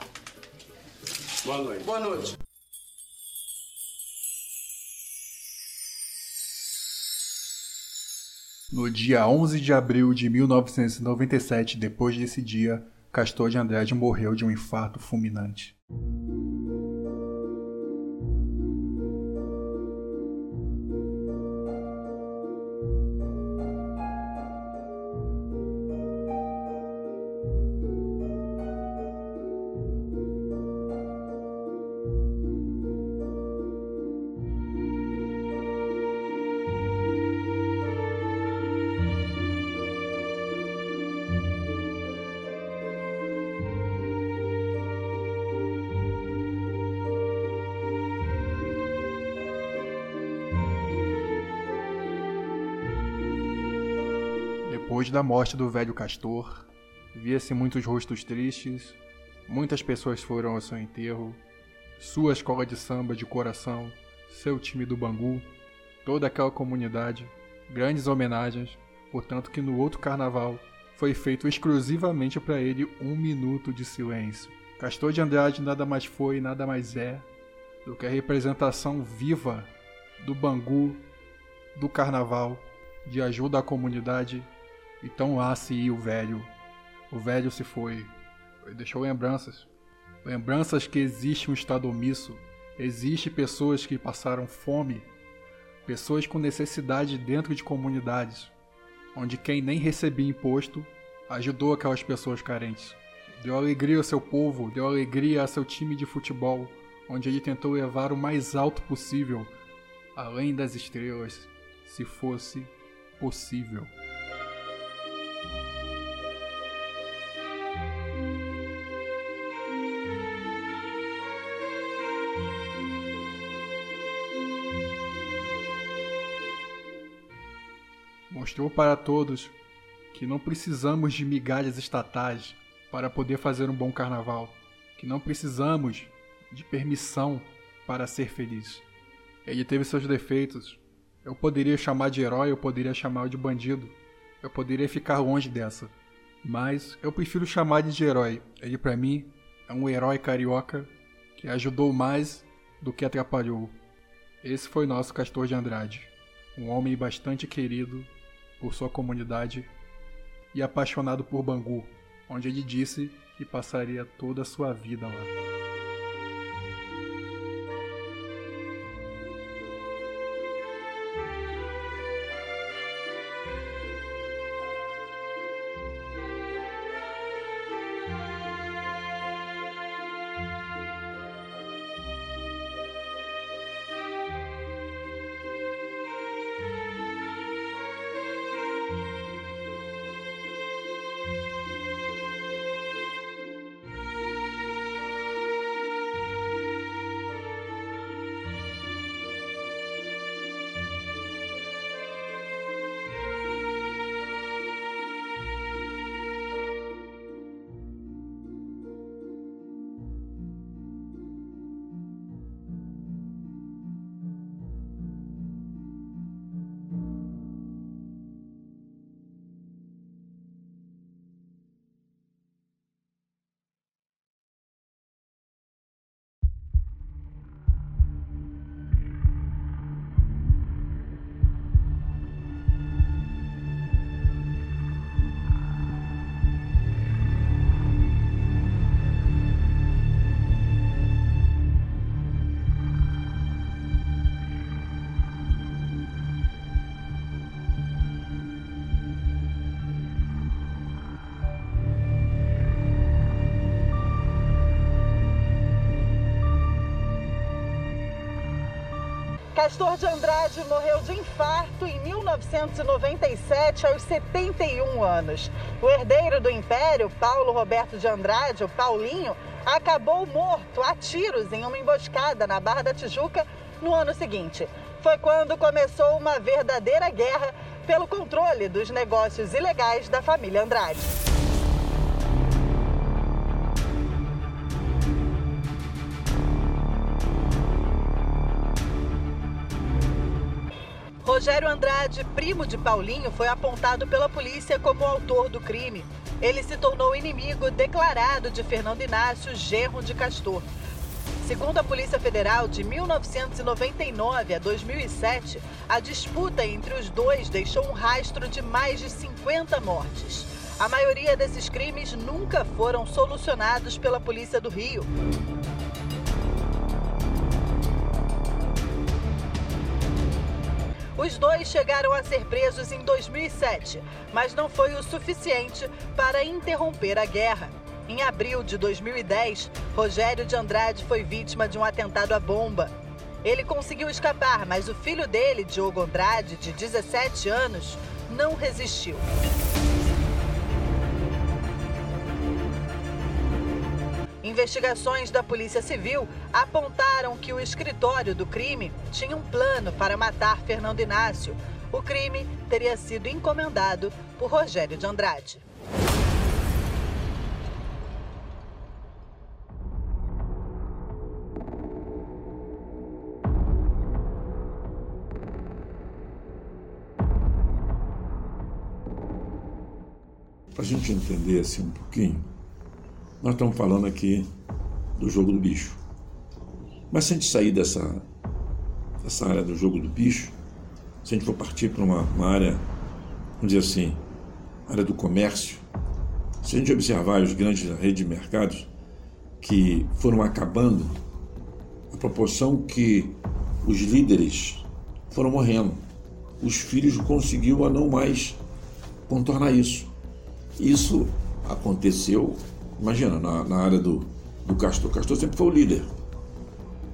Boa noite. Boa noite. No dia 11 de abril de 1997, depois desse dia, Castor de Andrade morreu de um infarto fulminante. Depois da morte do velho castor, via-se muitos rostos tristes, muitas pessoas foram ao seu enterro, sua escola de samba de coração, seu time do Bangu, toda aquela comunidade, grandes homenagens, portanto que no outro carnaval foi feito exclusivamente para ele um minuto de silêncio. Castor de Andrade nada mais foi, nada mais é do que a representação viva do Bangu, do carnaval, de ajuda à comunidade então lá se ia o velho. O velho se foi. Deixou lembranças. Lembranças que existe um estado omisso. Existe pessoas que passaram fome. Pessoas com necessidade dentro de comunidades. Onde quem nem recebia imposto ajudou aquelas pessoas carentes. Deu alegria ao seu povo, deu alegria a seu time de futebol, onde ele tentou levar o mais alto possível, além das estrelas, se fosse possível. Mostrou para todos que não precisamos de migalhas estatais para poder fazer um bom carnaval, que não precisamos de permissão para ser feliz. Ele teve seus defeitos. Eu poderia chamar de herói, eu poderia chamar de bandido. Eu poderia ficar longe dessa. Mas eu prefiro chamar de herói. Ele para mim é um herói carioca que ajudou mais do que atrapalhou. Esse foi nosso Castor de Andrade, um homem bastante querido por sua comunidade e apaixonado por Bangu, onde ele disse que passaria toda a sua vida lá. Castor de Andrade morreu de infarto em 1997, aos 71 anos. O herdeiro do Império, Paulo Roberto de Andrade, o Paulinho, acabou morto a tiros em uma emboscada na Barra da Tijuca no ano seguinte. Foi quando começou uma verdadeira guerra pelo controle dos negócios ilegais da família Andrade. Rogério Andrade, primo de Paulinho, foi apontado pela polícia como autor do crime. Ele se tornou inimigo declarado de Fernando Inácio, genro de Castor. Segundo a Polícia Federal, de 1999 a 2007, a disputa entre os dois deixou um rastro de mais de 50 mortes. A maioria desses crimes nunca foram solucionados pela Polícia do Rio. Os dois chegaram a ser presos em 2007, mas não foi o suficiente para interromper a guerra. Em abril de 2010, Rogério de Andrade foi vítima de um atentado à bomba. Ele conseguiu escapar, mas o filho dele, Diogo Andrade, de 17 anos, não resistiu. Investigações da Polícia Civil apontaram que o escritório do crime tinha um plano para matar Fernando Inácio. O crime teria sido encomendado por Rogério de Andrade. Para a gente entender assim um pouquinho, nós estamos falando aqui do jogo do bicho. Mas se a gente sair dessa, dessa área do jogo do bicho, se a gente for partir para uma, uma área, vamos dizer assim, área do comércio, se a gente observar os grandes redes de mercados que foram acabando, a proporção que os líderes foram morrendo, os filhos conseguiu a não mais contornar isso. Isso aconteceu Imagina, na, na área do, do Castor. Castor sempre foi o líder.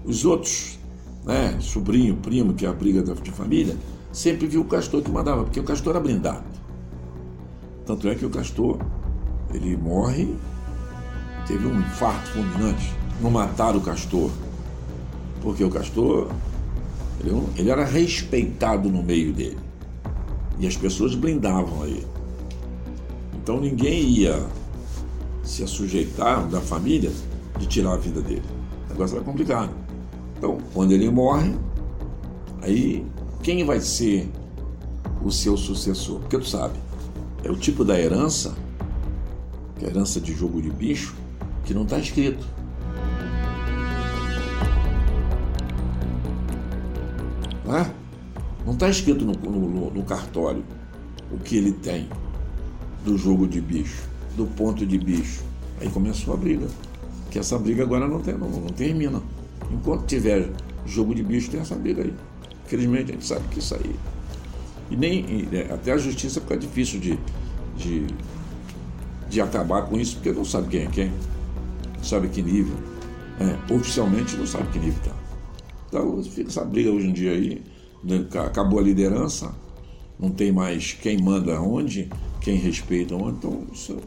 os outros, né, sobrinho, primo, que é a briga da- de família, sempre viu o Castor que mandava, porque o Castor era blindado. Tanto é que o Castor, ele morre, teve um infarto fulminante. Não mataram o Castor, porque o Castor, ele, não- ele era respeitado no meio dele. E as pessoas blindavam a ele. Então ninguém ia se sujeitar da família de tirar a vida dele. O negócio era complicado. Então, quando ele morre, aí quem vai ser o seu sucessor? Porque tu sabe, é o tipo da herança, que é herança de jogo de bicho, que não está escrito. Não é? Está escrito no, no- no cartório o que ele tem do jogo de bicho, do ponto de bicho. Aí começou a briga. Que essa briga agora não, tem, não, não termina. Enquanto tiver jogo de bicho, tem essa briga aí. Infelizmente a gente sabe que isso aí. E nem. e, é, até a justiça fica difícil de, de, de acabar com isso, porque não sabe quem é quem, sabe que nível. É, oficialmente não sabe que nível está. Então fica essa briga hoje em dia aí. né, ca- Acabou a liderança, não tem mais quem manda onde, quem respeita onde. Então isso,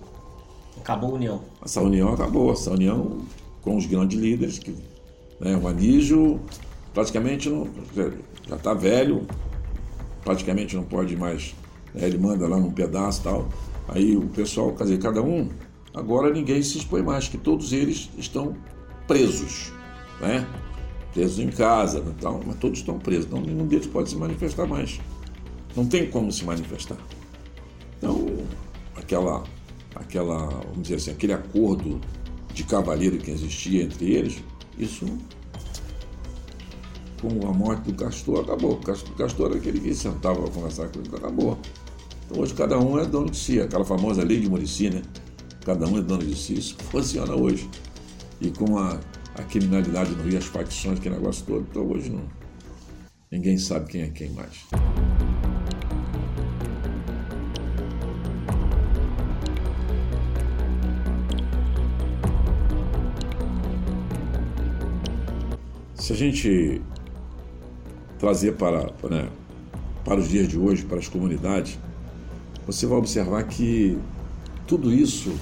Acabou a união. essa união acabou, essa união com os grandes líderes, que né, o Anísio praticamente não, já está velho, praticamente não pode mais, né, ele manda lá num pedaço e tal. Aí o pessoal, quer dizer, cada um, agora ninguém se expõe mais, que todos eles estão presos, né? Presos em casa e tal, mas todos estão presos, então nenhum deles pode se manifestar mais. Não tem como se manifestar. Então, aquela, aquela, vamos dizer assim, aquele acordo de cavalheiro que existia entre eles, isso com a morte do Castor acabou. O Castor, era aquele que sentava para conversar com ele, acabou. Então hoje cada um é dono de si, aquela famosa lei de Murici, né? Cada um é dono de si, isso funciona hoje. E com a, a criminalidade no Rio, as facções, aquele negócio todo, então hoje não. Ninguém sabe quem é quem mais. Se a gente trazer para, para, para os dias de hoje, para as comunidades, você vai observar que tudo isso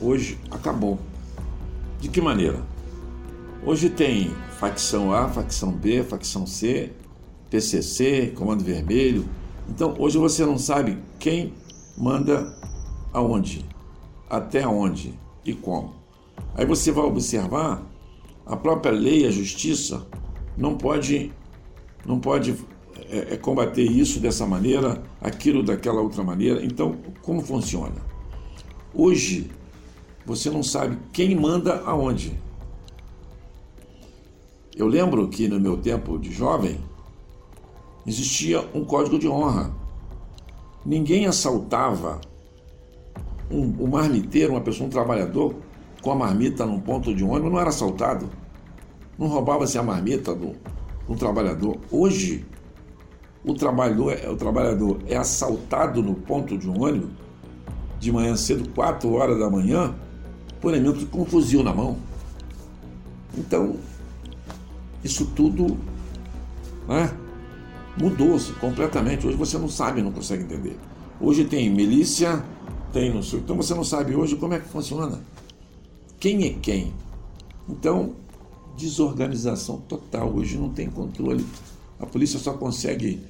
hoje acabou. De que maneira? Hoje tem facção A, facção B, facção C, PCC, Comando Vermelho. Então hoje você não sabe quem manda aonde, até onde e como. Aí você vai observar a própria lei, a justiça, não pode, não pode é, é, combater isso dessa maneira, aquilo daquela outra maneira. Então, como funciona? Hoje, você não sabe quem manda aonde. Eu lembro que no meu tempo de jovem, existia um código de honra. Ninguém assaltava um, um marmiteiro, uma pessoa, um trabalhador, com a marmita num ponto de ônibus, não era assaltado. Não roubava-se a marmita do, do trabalhador. Hoje, o trabalhador, é- o trabalhador é assaltado no ponto de ônibus de manhã cedo, 4 horas da manhã, por elementos com um fuzil na mão. Então, isso tudo né, mudou-se completamente. Hoje você não sabe, não consegue entender. Hoje tem milícia, tem não sei. Então você não sabe hoje como é que funciona. Quem é quem? Então, desorganização total. Hoje não tem controle. A polícia só consegue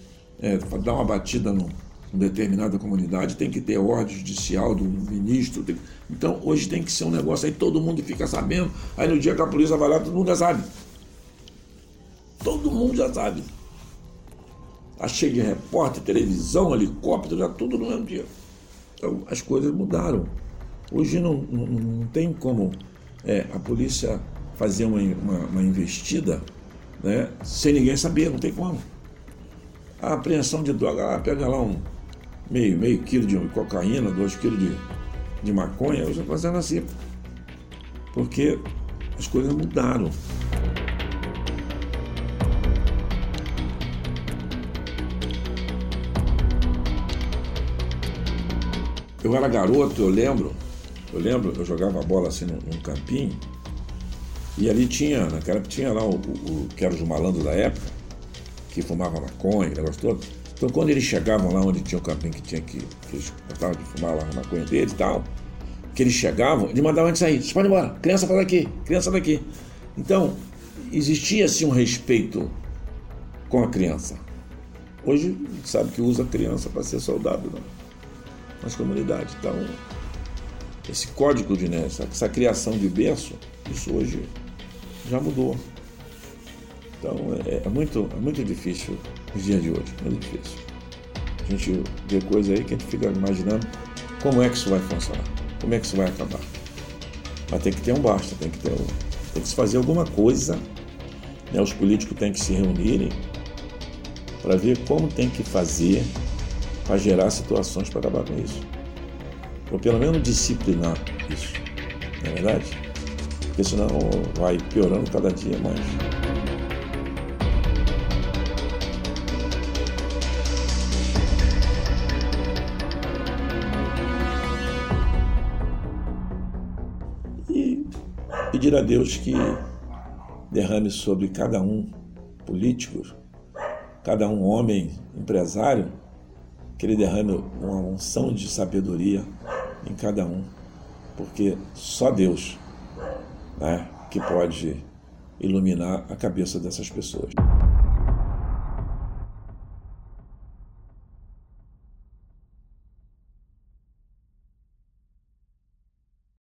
é, dar uma batida num, em determinada comunidade, tem que ter ordem judicial do ministro. tem- Então, hoje tem que ser um negócio aí, todo mundo fica sabendo. Aí no dia que a polícia vai lá, todo mundo já sabe. Todo mundo já sabe. Tá cheio de repórter, televisão, helicóptero, já tudo no mesmo dia. Então, as coisas mudaram. Hoje não, não, não tem como é, a polícia fazer uma, uma, uma investida né, sem ninguém saber, não tem como. A apreensão de droga, ah, pega lá um meio, meio quilo de cocaína, dois quilos de, de maconha, hoje está fazendo assim. Porque as coisas mudaram. Eu era garoto, eu lembro, eu lembro, eu jogava bola assim num, num campinho, E ali tinha, naquela época tinha lá o, o, o que era os malandros da época, que fumava maconha, negócio todo. Então quando eles chegavam lá onde tinha o campinho que tinha que, que eles gostavam de fumar lá a maconha deles e tal, que eles chegavam, eles mandavam a gente sair, vocês podem embora, criança para daqui, criança daqui. Então, existia assim um respeito com a criança. Hoje, a sabe que usa a criança para ser soldado né? nas comunidades. Então, esse código de né, essa, essa criação de berço, isso hoje já mudou. Então, é, é, muito, é muito difícil os dias de hoje, muito difícil. A gente vê coisa aí que a gente fica imaginando como é que isso vai funcionar, como é que isso vai acabar. Mas tem que ter um basta, tem que ter um, tem que se fazer alguma coisa. Né? Os políticos têm que se reunirem para ver como tem que fazer para gerar situações para acabar com isso. Ou pelo menos disciplinar isso, não é verdade? Porque senão vai piorando cada dia mais. pedir a Deus que derrame sobre cada um político, cada um homem empresário, que ele derrame uma unção de sabedoria em cada um, porque só Deus né, que pode iluminar a cabeça dessas pessoas.